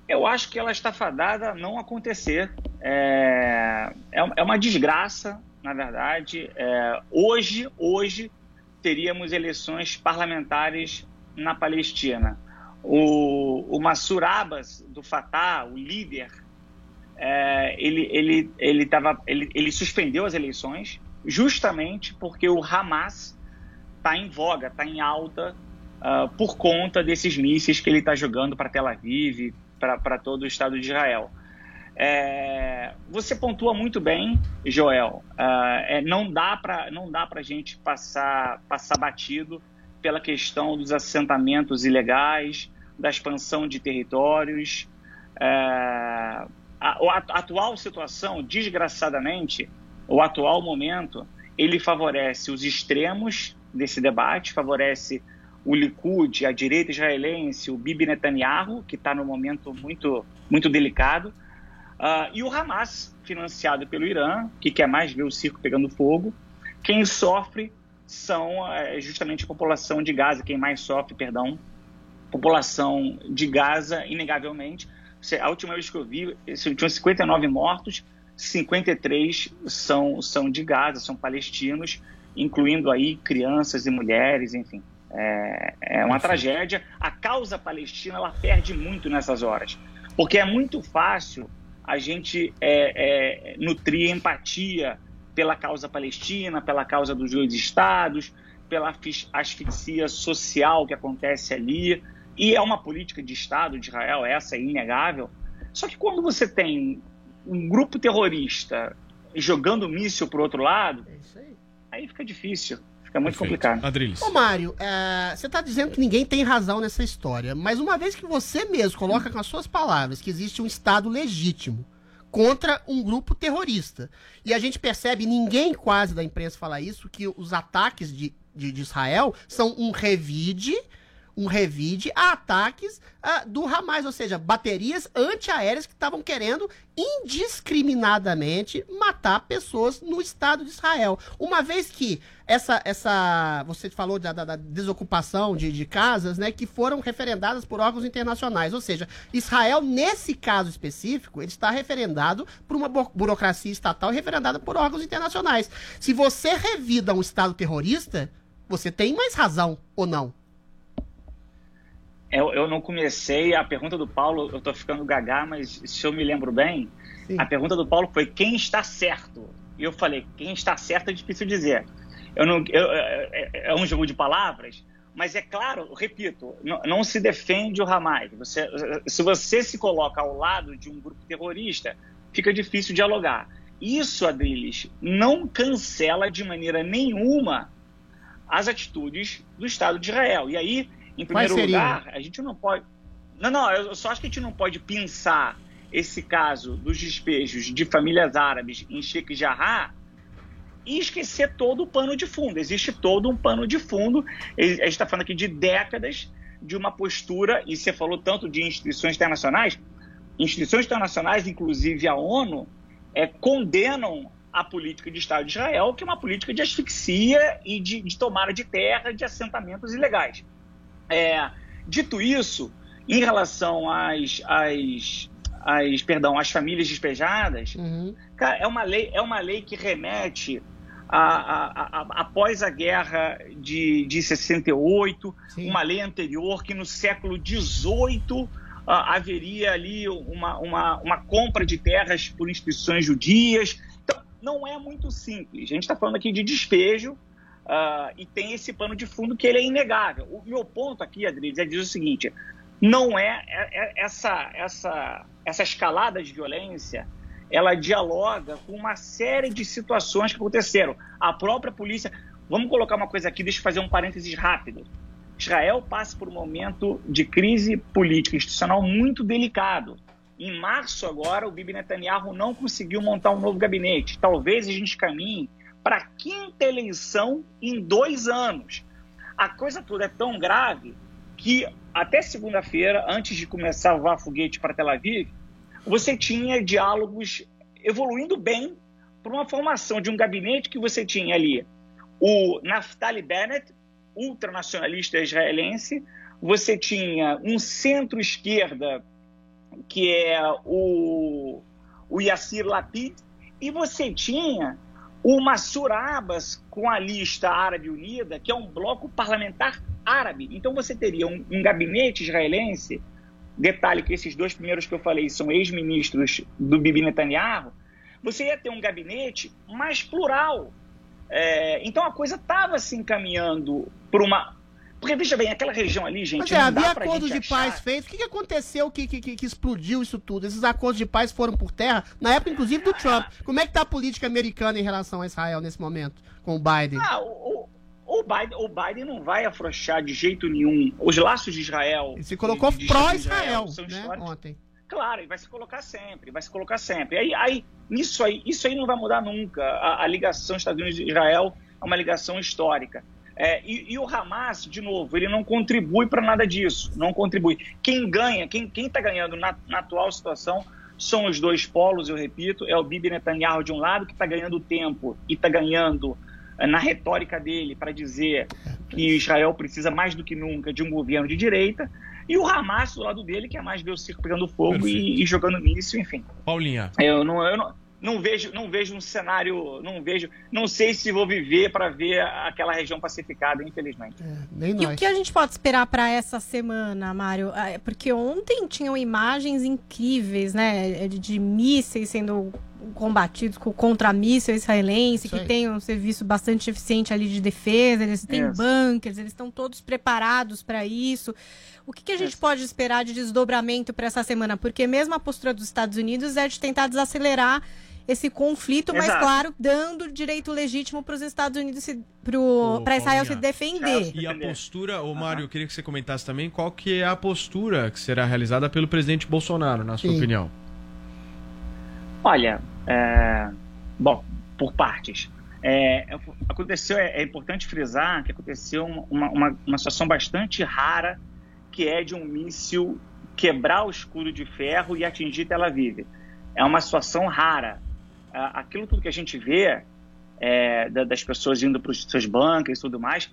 Eu acho que ela está fadada a não acontecer. É, é, é uma desgraça na verdade, é, hoje, hoje teríamos eleições parlamentares na Palestina. O, o Abbas, do Fatah, o líder, é, ele, ele, ele, tava, ele, ele suspendeu as eleições justamente porque o Hamas está em voga, está em alta ah, por conta desses mísseis que ele está jogando para Tel Aviv, para todo o Estado de Israel. É, você pontua muito bem, Joel. Ah, é, não dá para não dá para gente passar passar batido pela questão dos assentamentos ilegais, da expansão de territórios. É, a, a atual situação, desgraçadamente, o atual momento, ele favorece os extremos desse debate, favorece o Likud, a direita israelense, o Bibi Netanyahu, que está num momento muito, muito delicado, ah, e o Hamas, financiado pelo Irã, que quer mais ver o circo pegando fogo. Quem sofre são eh, justamente a população de Gaza, quem mais sofre, perdão, população de Gaza, inegavelmente. A última vez que eu vi, tinham 59 mortos, 53 são, são de Gaza, são palestinos, incluindo aí crianças e mulheres, enfim. É, é uma tragédia. A causa palestina ela perde muito nessas horas, porque é muito fácil a gente é, é, nutrir empatia pela causa palestina, pela causa dos dois estados, pela asfix- asfixia social que acontece ali. E é uma política de Estado de Israel, essa é inegável. Só que quando você tem um grupo terrorista jogando míssil para o outro lado, aí fica difícil, fica muito complicado. Adriles. Ô, Mário, é, você tá dizendo que ninguém tem razão nessa história, mas uma vez que você mesmo coloca com as suas palavras que existe um Estado legítimo contra um grupo terrorista, e a gente percebe, ninguém quase da imprensa fala isso, que os ataques de, de, de Israel são um revide, um revide a ataques ah, do Hamas, ou seja, baterias antiaéreas que estavam querendo indiscriminadamente matar pessoas no Estado de Israel. Uma vez que essa, essa você falou da, da- da desocupação de, de casas, né, que foram referendadas por órgãos internacionais, ou seja, Israel, nesse caso específico, ele está referendado por uma bu- burocracia estatal referendada por órgãos internacionais. Se você revida um Estado terrorista, você tem mais razão ou não? Eu, eu não comecei, a pergunta do Paulo, eu tô ficando gaga, mas se eu me lembro bem, a pergunta do Paulo foi quem está certo? E eu falei, quem está certo é difícil dizer. Eu não, eu- é, é- é um jogo de palavras, mas é claro, repito, não, não se defende o Hamas. Você, se você se coloca ao lado de um grupo terrorista, fica difícil dialogar. Isso, Adriles, não cancela de maneira nenhuma as atitudes do Estado de Israel. E aí, em primeiro lugar, a gente não pode. Não, não, eu só acho que a gente não pode pensar esse caso dos despejos de famílias árabes em Sheikh Jarrah e esquecer todo o pano de fundo. Existe todo um pano de fundo. A gente está falando aqui de décadas de uma postura, e você falou tanto de instituições internacionais, instituições internacionais, inclusive a ONU, é, condenam a política de Estado de Israel, que é uma política de asfixia e de, de tomada de terra de assentamentos ilegais. É, dito isso, em relação às, às, às, perdão, às famílias despejadas, cara, é, uma lei, é uma lei que remete a, a- a- após a guerra de, de 68, uma lei anterior que no século XVIII ah, haveria ali uma, uma, uma compra de terras por instituições judias. Então, não é muito simples. A gente está falando aqui de despejo ah, e tem esse pano de fundo que ele é inegável. O meu ponto aqui, Adriles, é dizer o seguinte: não é, é- é- essa, essa, essa escalada de violência ela dialoga com uma série de situações que aconteceram. A própria polícia. Vamos colocar uma coisa aqui, deixa eu fazer um parênteses rápido. Israel passa por um momento de crise política institucional muito delicado. Em março, agora, o Bibi Netanyahu não conseguiu montar um novo gabinete. Talvez a gente caminhe para a quinta eleição em dois anos. A coisa toda é tão grave que até segunda-feira, antes de começar a voar foguete para Tel Aviv, você tinha diálogos evoluindo bem para uma formação de um gabinete que você tinha ali o Naftali Bennett, ultranacionalista israelense, você tinha um centro-esquerda que é o, o Yassir Lapid, e você tinha o Abbas com a lista Árabe Unida, que é um bloco parlamentar árabe. Então você teria um, um gabinete israelense, detalhe que esses dois primeiros que eu falei são ex-ministros do Bibi Netanyahu, você ia ter um gabinete mais plural. É, então a coisa estava se encaminhando para uma. Porque veja bem, aquela região ali, gente. Mas é, havia acordos de achar- paz feitos. O que, que aconteceu que, que, que- explodiu isso tudo? Esses acordos de paz foram por terra, na época, inclusive, do Trump. Como é que tá a política americana em relação a Israel nesse momento, com o Biden? Ah, o, o, Biden, o Biden não vai afrouxar de jeito nenhum. Os laços de Israel. Ele se colocou pró-Israel, né, ontem. Claro, e vai se colocar sempre, vai se colocar sempre. Aí, aí, nisso aí, isso aí não vai mudar nunca. A, a ligação Estados Unidos e Israel é uma ligação histórica. É, e, e o Hamas, de novo, ele não contribui para nada disso. Não contribui. Quem ganha, quem está ganhando na, na atual situação são os dois polos, eu repito, é o Bibi Netanyahu de um lado, que está ganhando tempo e está ganhando eh, na retórica dele para dizer que Israel precisa mais do que nunca de um governo de direita, e o Hamas do lado dele, que é mais ver o circo pegando fogo e, e jogando míssil, enfim. Paulinha. Eu não, eu não, não vejo, não vejo um cenário, não vejo, não sei se vou viver para ver aquela região pacificada, infelizmente. Nem E o que a gente pode esperar para essa semana, Mário? Ah, é Porque ontem tinham imagens incríveis, né? De, de mísseis sendo combatidos com contra míssil israelense, Isso que tem um serviço bastante eficiente ali de defesa, eles têm Isso. bunkers, eles estão todos preparados para isso. O que, que a gente pode esperar de desdobramento para essa semana? Porque mesmo a postura dos Estados Unidos é de tentar desacelerar esse conflito, mas Exato. claro, dando direito legítimo para os Estados Unidos, para Israel se defender. E a postura, ô Mário, eu queria que você comentasse também qual que é a postura que será realizada pelo presidente Bolsonaro, na sua Sim. opinião. Olha, é, bom, por partes. É, aconteceu, é, é importante frisar que aconteceu uma, uma, uma situação bastante rara, que é de um míssil quebrar o escudo de ferro e atingir Tel Aviv. É uma situação rara. Ah, Aquilo tudo que a gente vê é, da- das pessoas indo para os seus bancos e tudo mais,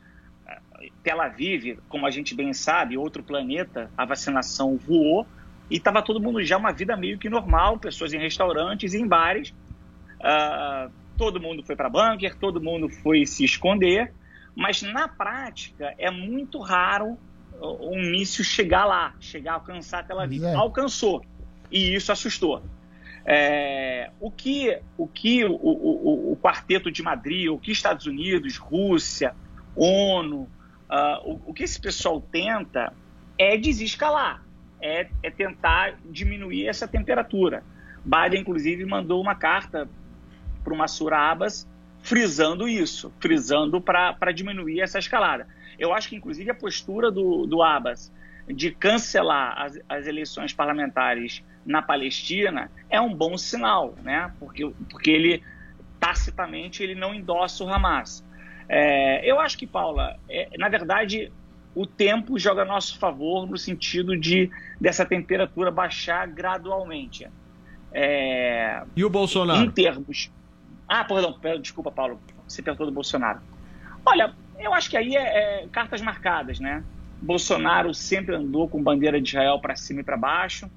ah, Tel Aviv, como a gente bem sabe, outro planeta, a vacinação voou e estava todo mundo já uma vida meio que normal, pessoas em restaurantes em bares. Ah, todo mundo foi para bunker, todo mundo foi se esconder, mas na prática é muito raro uh, um míssil chegar lá, chegar a alcançar Tel Aviv. É. Alcançou e isso assustou. É, o que, o, que o, o, o- quarteto de Madrid, o que Estados Unidos, Rússia, ONU, ah, o, o que esse pessoal tenta é desescalar, é, é tentar diminuir essa temperatura. Biden, inclusive, mandou uma carta para o Massur Abbas frisando isso, frisando para diminuir essa escalada. Eu acho que, inclusive, a postura do, do Abbas de cancelar as, as eleições parlamentares na Palestina é um bom sinal, né? Porque, porque ele tacitamente ele não endossa o Hamas. É, eu acho que, Paula, é, na verdade, o tempo joga a nosso favor no sentido de dessa temperatura baixar gradualmente. É, E o Bolsonaro? em termos. Ah, perdão, per- desculpa, Paulo. Você perguntou do Bolsonaro. Olha, eu acho que aí é, é cartas marcadas, né? Bolsonaro sempre andou com bandeira de Israel para cima e para baixo.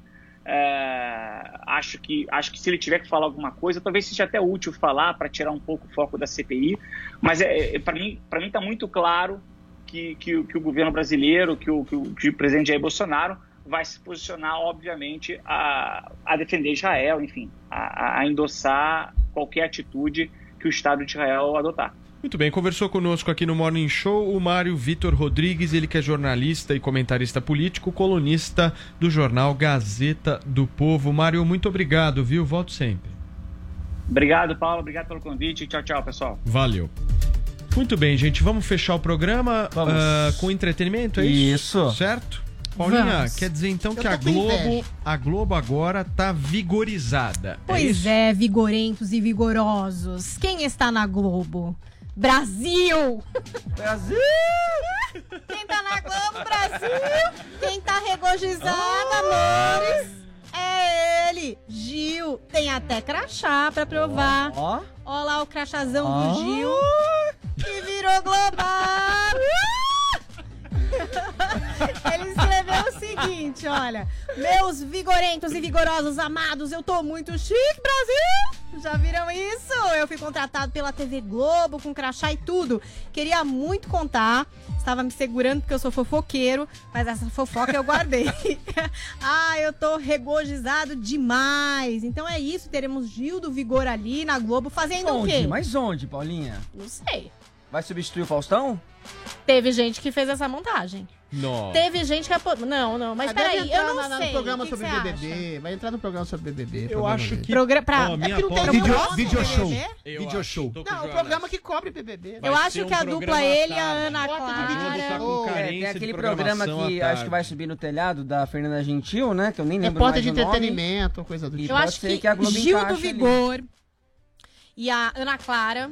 É, acho, que, acho que se ele tiver que falar alguma coisa, talvez seja até útil falar para tirar um pouco o foco da CPI. Mas é, para mim para mim está muito claro que, que, o- que o governo brasileiro, que o, que, o, que o presidente Jair Bolsonaro vai se posicionar, obviamente, a, a defender Israel, enfim, a, a endossar qualquer atitude que o Estado de Israel adotar. Muito bem, conversou conosco aqui no Morning Show o Mário Vitor Rodrigues, ele que é jornalista e comentarista político, colunista do jornal Gazeta do Povo. Mário, muito obrigado, viu? Volto sempre. Obrigado, Paulo. Obrigado pelo convite. Tchau, tchau, pessoal. Valeu. Muito bem, gente, vamos fechar o programa ah, com entretenimento, é isso? Isso. Certo? Paulinha, Vamos. quer dizer então Eu que a Globo, a Globo agora tá vigorizada. é Pois isso? é, vigorentos e vigorosos. Quem está na Globo? Brasil! Brasil! Quem tá na Globo, Brasil? Quem tá regozijado, amores? É ele, Gil. Tem até crachá pra provar. Ó. Ó lá o crachazão Ó. do Gil. Que virou global. Ele escreveu o seguinte, olha. Meus vigorentos e vigorosos amados, eu tô muito chique, Brasil! Já viram isso? Eu fui contratado pela TV Globo com crachá e tudo. Queria muito contar. Estava me segurando porque eu sou fofoqueiro, mas essa fofoca eu guardei. ah, eu tô regozijado demais. Então é isso, teremos Gil do Vigor ali na Globo fazendo o Onde? quê? Mas onde, Paulinha? Não sei. Vai substituir o Faustão? Teve gente que fez essa montagem. Nossa. Teve gente que apo... Não, não, mas Ah, deve peraí, entrar eu não na- sei. No programa O que sobre que você BBB. Vai entrar no programa sobre BBB. Eu acho que. Progra- pra- Ó, é minha não aposta- programa Video sobre show. BBB? Eu Video acho, show. tô com Não, o Jonas. programa que cobre BBB. Vai eu ser acho um que a dupla à ele e a tarde. Ana Clara. Globo tá com É, carência tem de aquele programa programação que à acho que vai tarde. subir no telhado da Fernanda Gentil, né? Que eu nem É lembro porta mais de o nome. entretenimento, coisa do tipo. Eu pode acho ser que, que a Globo Gil do encaixe ali. Vigor e a Ana Clara,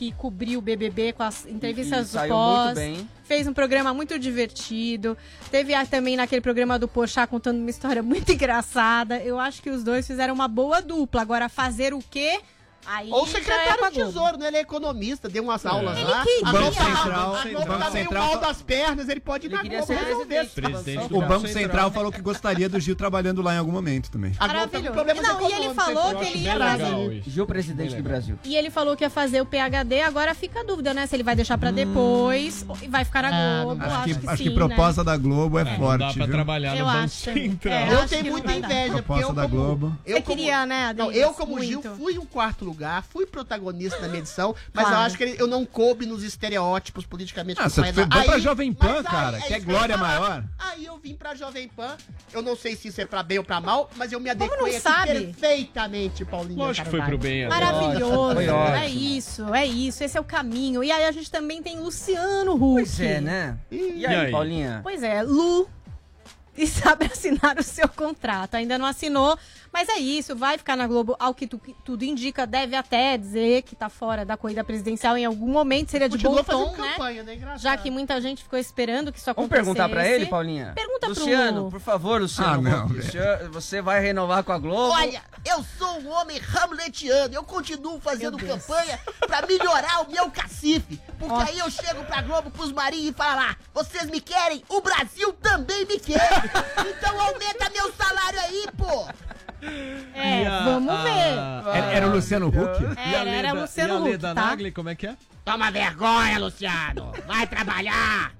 que cobriu o BBB com as E entrevistas do pós, muito bem. fez um programa muito divertido. Teve também naquele programa do Pochá contando uma história muito engraçada. Eu acho que os dois fizeram uma boa dupla. Agora, fazer o quê? Aí Ou é secretário Globo. Tesouro, né? Ele é economista, deu umas aulas Ele lá. queria. O Banco Globo tá- Central- a o Globo tá meio mal das pernas, ele pode ir Ele na queria Globo ser resolver do O Banco Central. Falou que gostaria do Gil trabalhando lá em algum momento também. Tá Maravilhoso. Não, e ele falou que ele ia fazer. Gil, presidente do. Brasil. E ele falou que ia fazer o PHD, agora fica a dúvida, né? Se ele vai deixar pra depois ou- e vai ficar na Ah, Globo. Acho que, acho sim, que né? proposta da Globo é, Não forte, dá pra viu? trabalhar no Eu Banco. Central. É, Eu tenho muita inveja, porque Proposta eu da como, Globo. eu Você queria, né, eu como Gil fui um quarto lugar, fui protagonista da minha edição, mas Claro. eu acho que ele- eu não coube nos estereótipos politicamente Ah, você foi- vai pra Aí- Jovem Pan, aí- cara, é que é glória falar. maior. Aí eu vim pra Jovem Pan, eu não sei se isso é pra bem ou pra mal, mas eu me adequei perfeitamente, Paulinho. Lógico que foi pro bem. Maravilhoso. Foi É isso, é isso. Esse é o caminho. E aí a gente também tem Luciano Huck. Pois é, né? E aí, aí? Paulinha? Pois é, Lu. E sabe assinar o seu contrato. Ainda não assinou, mas é isso. Vai ficar na Globo, ao que, tu- tudo indica. Deve até dizer que tá fora da corrida presidencial em algum momento. Seria de Continua bom tom, né? campanha, né? Já que muita gente ficou esperando que isso Vamos acontecesse. perguntar pra ele, Paulinha? Pergunta pro- Luciano, por favor, Luciano. Ah, não, Huck, velho. o senhor- você vai renovar com a Globo? Olha, eu sou um homem hamletiano. Eu continuo fazendo campanha pra melhorar o meu cacife. Porque Ó. aí eu chego pra Globo, pros marinhos e falo lá: vocês me querem? O Brasil também me quer. então aumenta meu salário aí, pô. É, a- vamos a- ver. Era, era o Luciano Huck? É, E a era Leda- o Luciano e a Huck, Leda tá? Nagli, como é que é? Toma vergonha, Luciano. Vai trabalhar.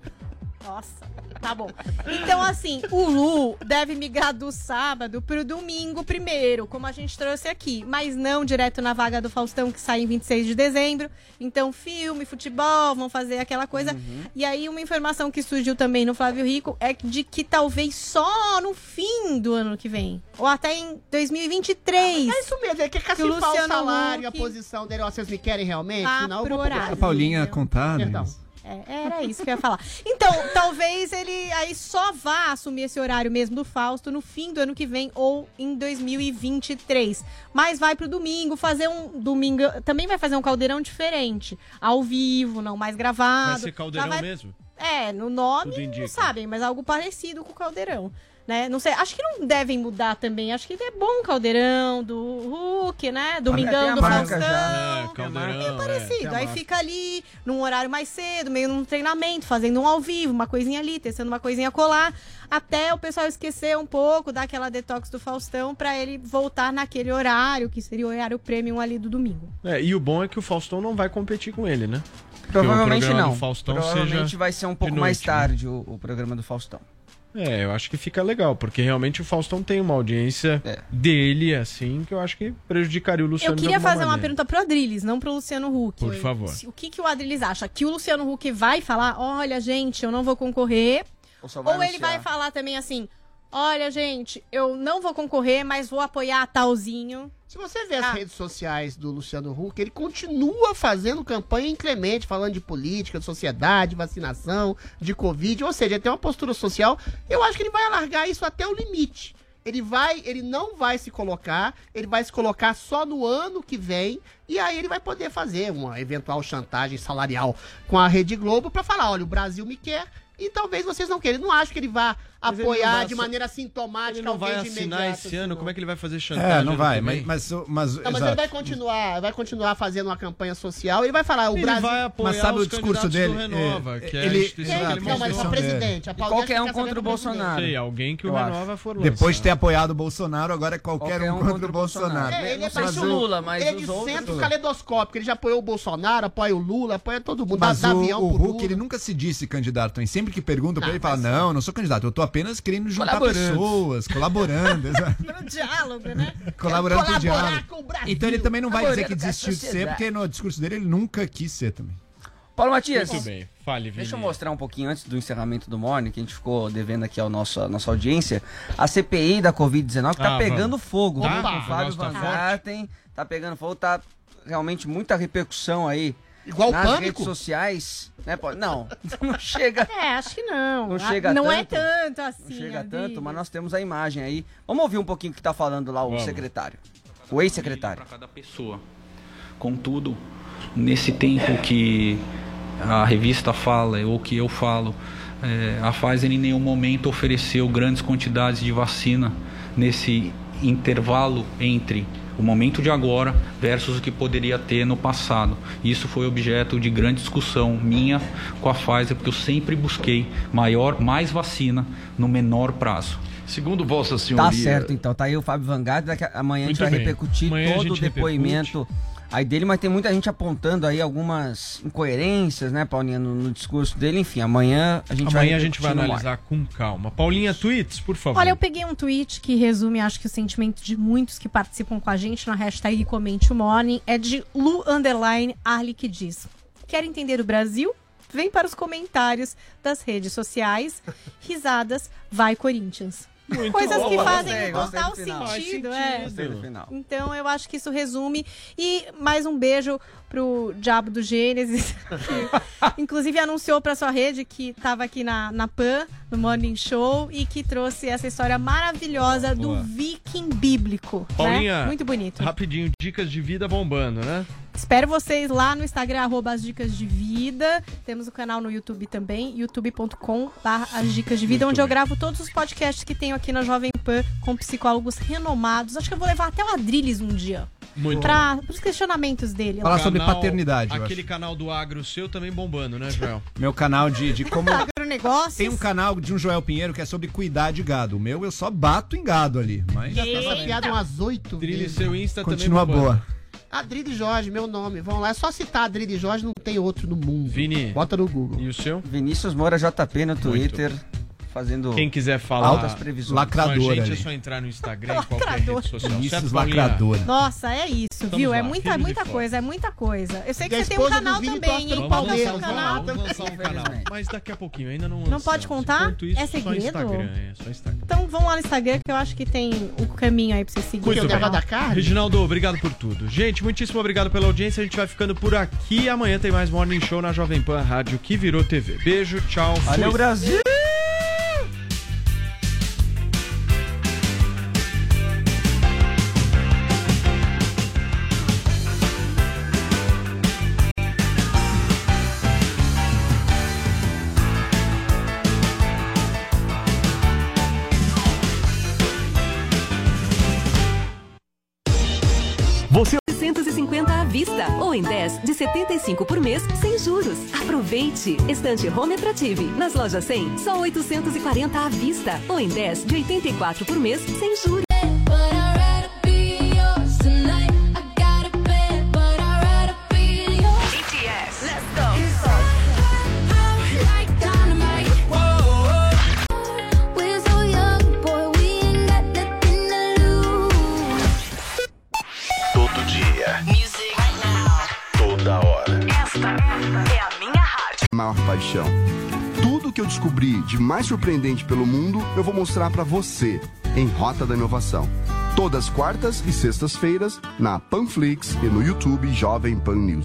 Nossa, tá bom. Então, assim, o Lu deve migrar do sábado pro domingo primeiro, como a gente trouxe aqui. Mas não direto na vaga do Faustão, que sai em 26 de dezembro. Então, filme, futebol, vão fazer aquela coisa. E aí, uma informação que surgiu também no Flávio Rico é de que talvez só no fim do ano que vem. Ou até em 2023. É isso mesmo, quer Que o cacifar o salário, a Huck posição dele. Ó, vocês me querem realmente? Tá Não, eu pro vou. A. Paulinha contar, né? É, era isso que eu ia falar. Então, talvez ele aí só vá assumir esse horário mesmo do Fausto no fim do ano que vem ou em 2023. Mas vai pro domingo fazer um domingo. Também vai fazer um caldeirão diferente. Ao vivo, não mais gravado. Vai ser caldeirão vai- mesmo? É, no nome não sabem, mas algo parecido com o caldeirão. Né? Não sei, acho que não devem mudar também. Acho que é bom o caldeirão do Hulk, né? É, Domingão do Faustão. É, caldeirão. É parecido. é. Aí fica ali num horário mais cedo, meio num treinamento, fazendo um ao vivo, uma coisinha ali, testando uma coisinha colar, até o pessoal esquecer um pouco daquela detox do Faustão pra ele voltar naquele horário, que seria o horário premium ali do domingo. É, e o bom é que o Faustão não vai competir com ele, né? Provavelmente não. do Faustão Provavelmente seja vai ser um pouco de mais noite, né? tarde o, o programa do Faustão. É, eu acho que fica legal, porque realmente o Faustão tem uma audiência dele, assim, que eu acho que prejudicaria o Luciano Eu queria fazer uma maneira. pergunta pro Adriles, não pro Luciano Huck. Por favor. O que, que o Adriles acha? Que o Luciano Huck vai falar, olha, gente, eu não vou concorrer. Ou, só Ou ele vai falar também assim, olha, gente, eu não vou concorrer, mas vou apoiar talzinho. Se você vê as Ah. redes sociais do Luciano Huck, ele continua fazendo campanha inclemente, falando de política, de sociedade, vacinação, de Covid, ou seja, ele tem uma postura social. Eu acho que ele vai alargar isso até o limite. Ele vai, ele não vai se colocar, ele vai se colocar só no ano que vem E aí ele vai poder fazer uma eventual chantagem salarial com a Rede Globo pra falar, olha, o Brasil me quer e talvez vocês não queiram. Não acho que ele vá apoiar de maneira sintomática Ele não vai assinar imediato, esse ano? Como é que ele vai fazer chantagem? É, não vai, mas, mas, mas, Não, mas ele vai continuar, vai continuar fazendo uma campanha social. Ele vai falar, o Ele Brasil. vai apoiar Mas sabe o discurso dele? Renova, É, que é a ele- instituição Exato, que ele Não, mas o presidente. A qualquer um contra o. Bolsonaro. Sei, alguém que o Eu. Renova for Depois de ter apoiado o Bolsonaro, agora é qualquer, um contra, o Bolsonaro. É, ele é o Lula, mas ele é de centro caleidoscópico. Ele já apoiou o Bolsonaro, apoia o Lula, apoia todo mundo. Mas dá, o, avião o Hulk, ele nunca se disse candidato? Sempre que perguntam pra Não, ele, ele fala, não, não sou candidato, eu tô apenas querendo juntar Colaborando. pessoas, colaborando. No diálogo, né? colaborando com o diálogo. com o Brasil. Então ele também não vai dizer que desistiu de ser, porque no discurso dele ele nunca quis ser também. Paulo Matias. Muito bem, fale, Vini. Deixa eu mostrar um pouquinho antes do encerramento do Morning, que a gente ficou devendo aqui ao nosso, à nossa audiência, a CPI da Covid-19 que tá Ah, pegando vamos. fogo. Tá? viu? O Fábio tá Van. Garten tá pegando fogo, tá realmente muita repercussão aí. Igual o nas Pânico? redes sociais. Né, Paulo? Não, não chega. É, acho que não. Não Ah, chega Não é tanto. tanto assim. Não chega tanto, mas nós temos a imagem aí. Vamos ouvir um pouquinho o que tá falando lá o Vamos. secretário. O ex-secretário. cada pessoa. Contudo, nesse tempo que a revista fala ou que eu falo, eh, a Pfizer em nenhum momento ofereceu grandes quantidades de vacina nesse intervalo entre o momento de agora versus o que poderia ter no passado. Isso foi objeto de grande discussão minha com a Pfizer, porque eu sempre busquei maior, mais vacina no menor prazo. Segundo Vossa Senhoria. Tá certo, então. Tá aí o Fábio Van Garten. Daqui a- Amanhã a gente Muito vai bem. repercutir Amanhã todo o depoimento aí dele, mas tem muita gente apontando aí algumas incoerências, né, Paulinha, no, no discurso dele. Enfim, amanhã a gente vai Amanhã a gente vai analisar com calma. Paulinha, tweets, por favor. Olha, eu peguei um tweet que resume, acho que o sentimento de muitos que participam com a gente na hashtag Comente o Morning. É de Lu Underline Arli que diz: Quer entender o Brasil? Vem para os comentários das redes sociais. Risadas, vai Corinthians. Muito Coisas que fazem gostei, gostei total sentido, é. sentido. Gostei do final. Então eu acho que isso resume. E mais um beijo pro Diabo do Gênesis, que inclusive anunciou pra sua rede que tava aqui na, na PAN, no Morning Show, e que trouxe essa história maravilhosa Boa. do viking bíblico. Paulinha, né? Muito bonito. Rapidinho, dicas de vida bombando, né? Espero vocês lá no Instagram, arroba as dicas de vida. Temos o canal no YouTube também, youtube.com as dicas de vida, Muito onde eu gravo todos os podcasts que tenho aqui na Jovem Pan com psicólogos renomados. Acho que eu vou levar até o Adrilles um dia. Muito Pra, os questionamentos dele. Falar lá. sobre paternidade, eu Aquele canal do agro seu também bombando, né, Joel? Meu canal de, de como. Agronegócios. Tem um canal de um Joel Pinheiro que é sobre cuidar de gado. O meu eu só bato em gado ali. Mas Já tá essa piada umas oito vezes. seu Insta continua também bombando. boa. Adride Jorge, meu nome. Vamos lá, é só citar Adride Jorge, não tem outro no mundo. Vini. Bota no Google. E o seu? Vinícius Moura JP no Twitter, fazendo Quem quiser falar altas previsões. lacrador com a gente, ali. é só entrar no Instagram, em qualquer rede social. Vinícius certo, Paulinha? lacrador. Nossa, é isso, Estamos viu? É lá, muita, e muita fortes. coisa, é muita coisa. Eu sei que E você tem um canal Vini também, hein? Qual é o seu canal? Vamos lançar um canal. Mas daqui a pouquinho, ainda não Não pode contar? Isso, É Só segredo? Instagram, é, só Instagram. Então vão lá no Instagram que eu acho que tem o caminho aí pra você seguir. Muito o bem. da carne? Reginaldo, obrigado por tudo. Gente, muitíssimo obrigado pela audiência. A gente vai ficando por aqui. Amanhã tem mais Morning Show na Jovem Pan Rádio que virou TV. Beijo, tchau. fui. Valeu, Brasil! 75 por mês sem juros. Aproveite! Estante Home Attractive. Nas lojas 100, só 840 à vista ou em 10 de 84 por mês sem juros. Paixão. Tudo que eu descobri de mais surpreendente pelo mundo, eu vou mostrar pra você em Rota da Inovação. Todas quartas e sextas-feiras na Panflix e no YouTube Jovem Pan News.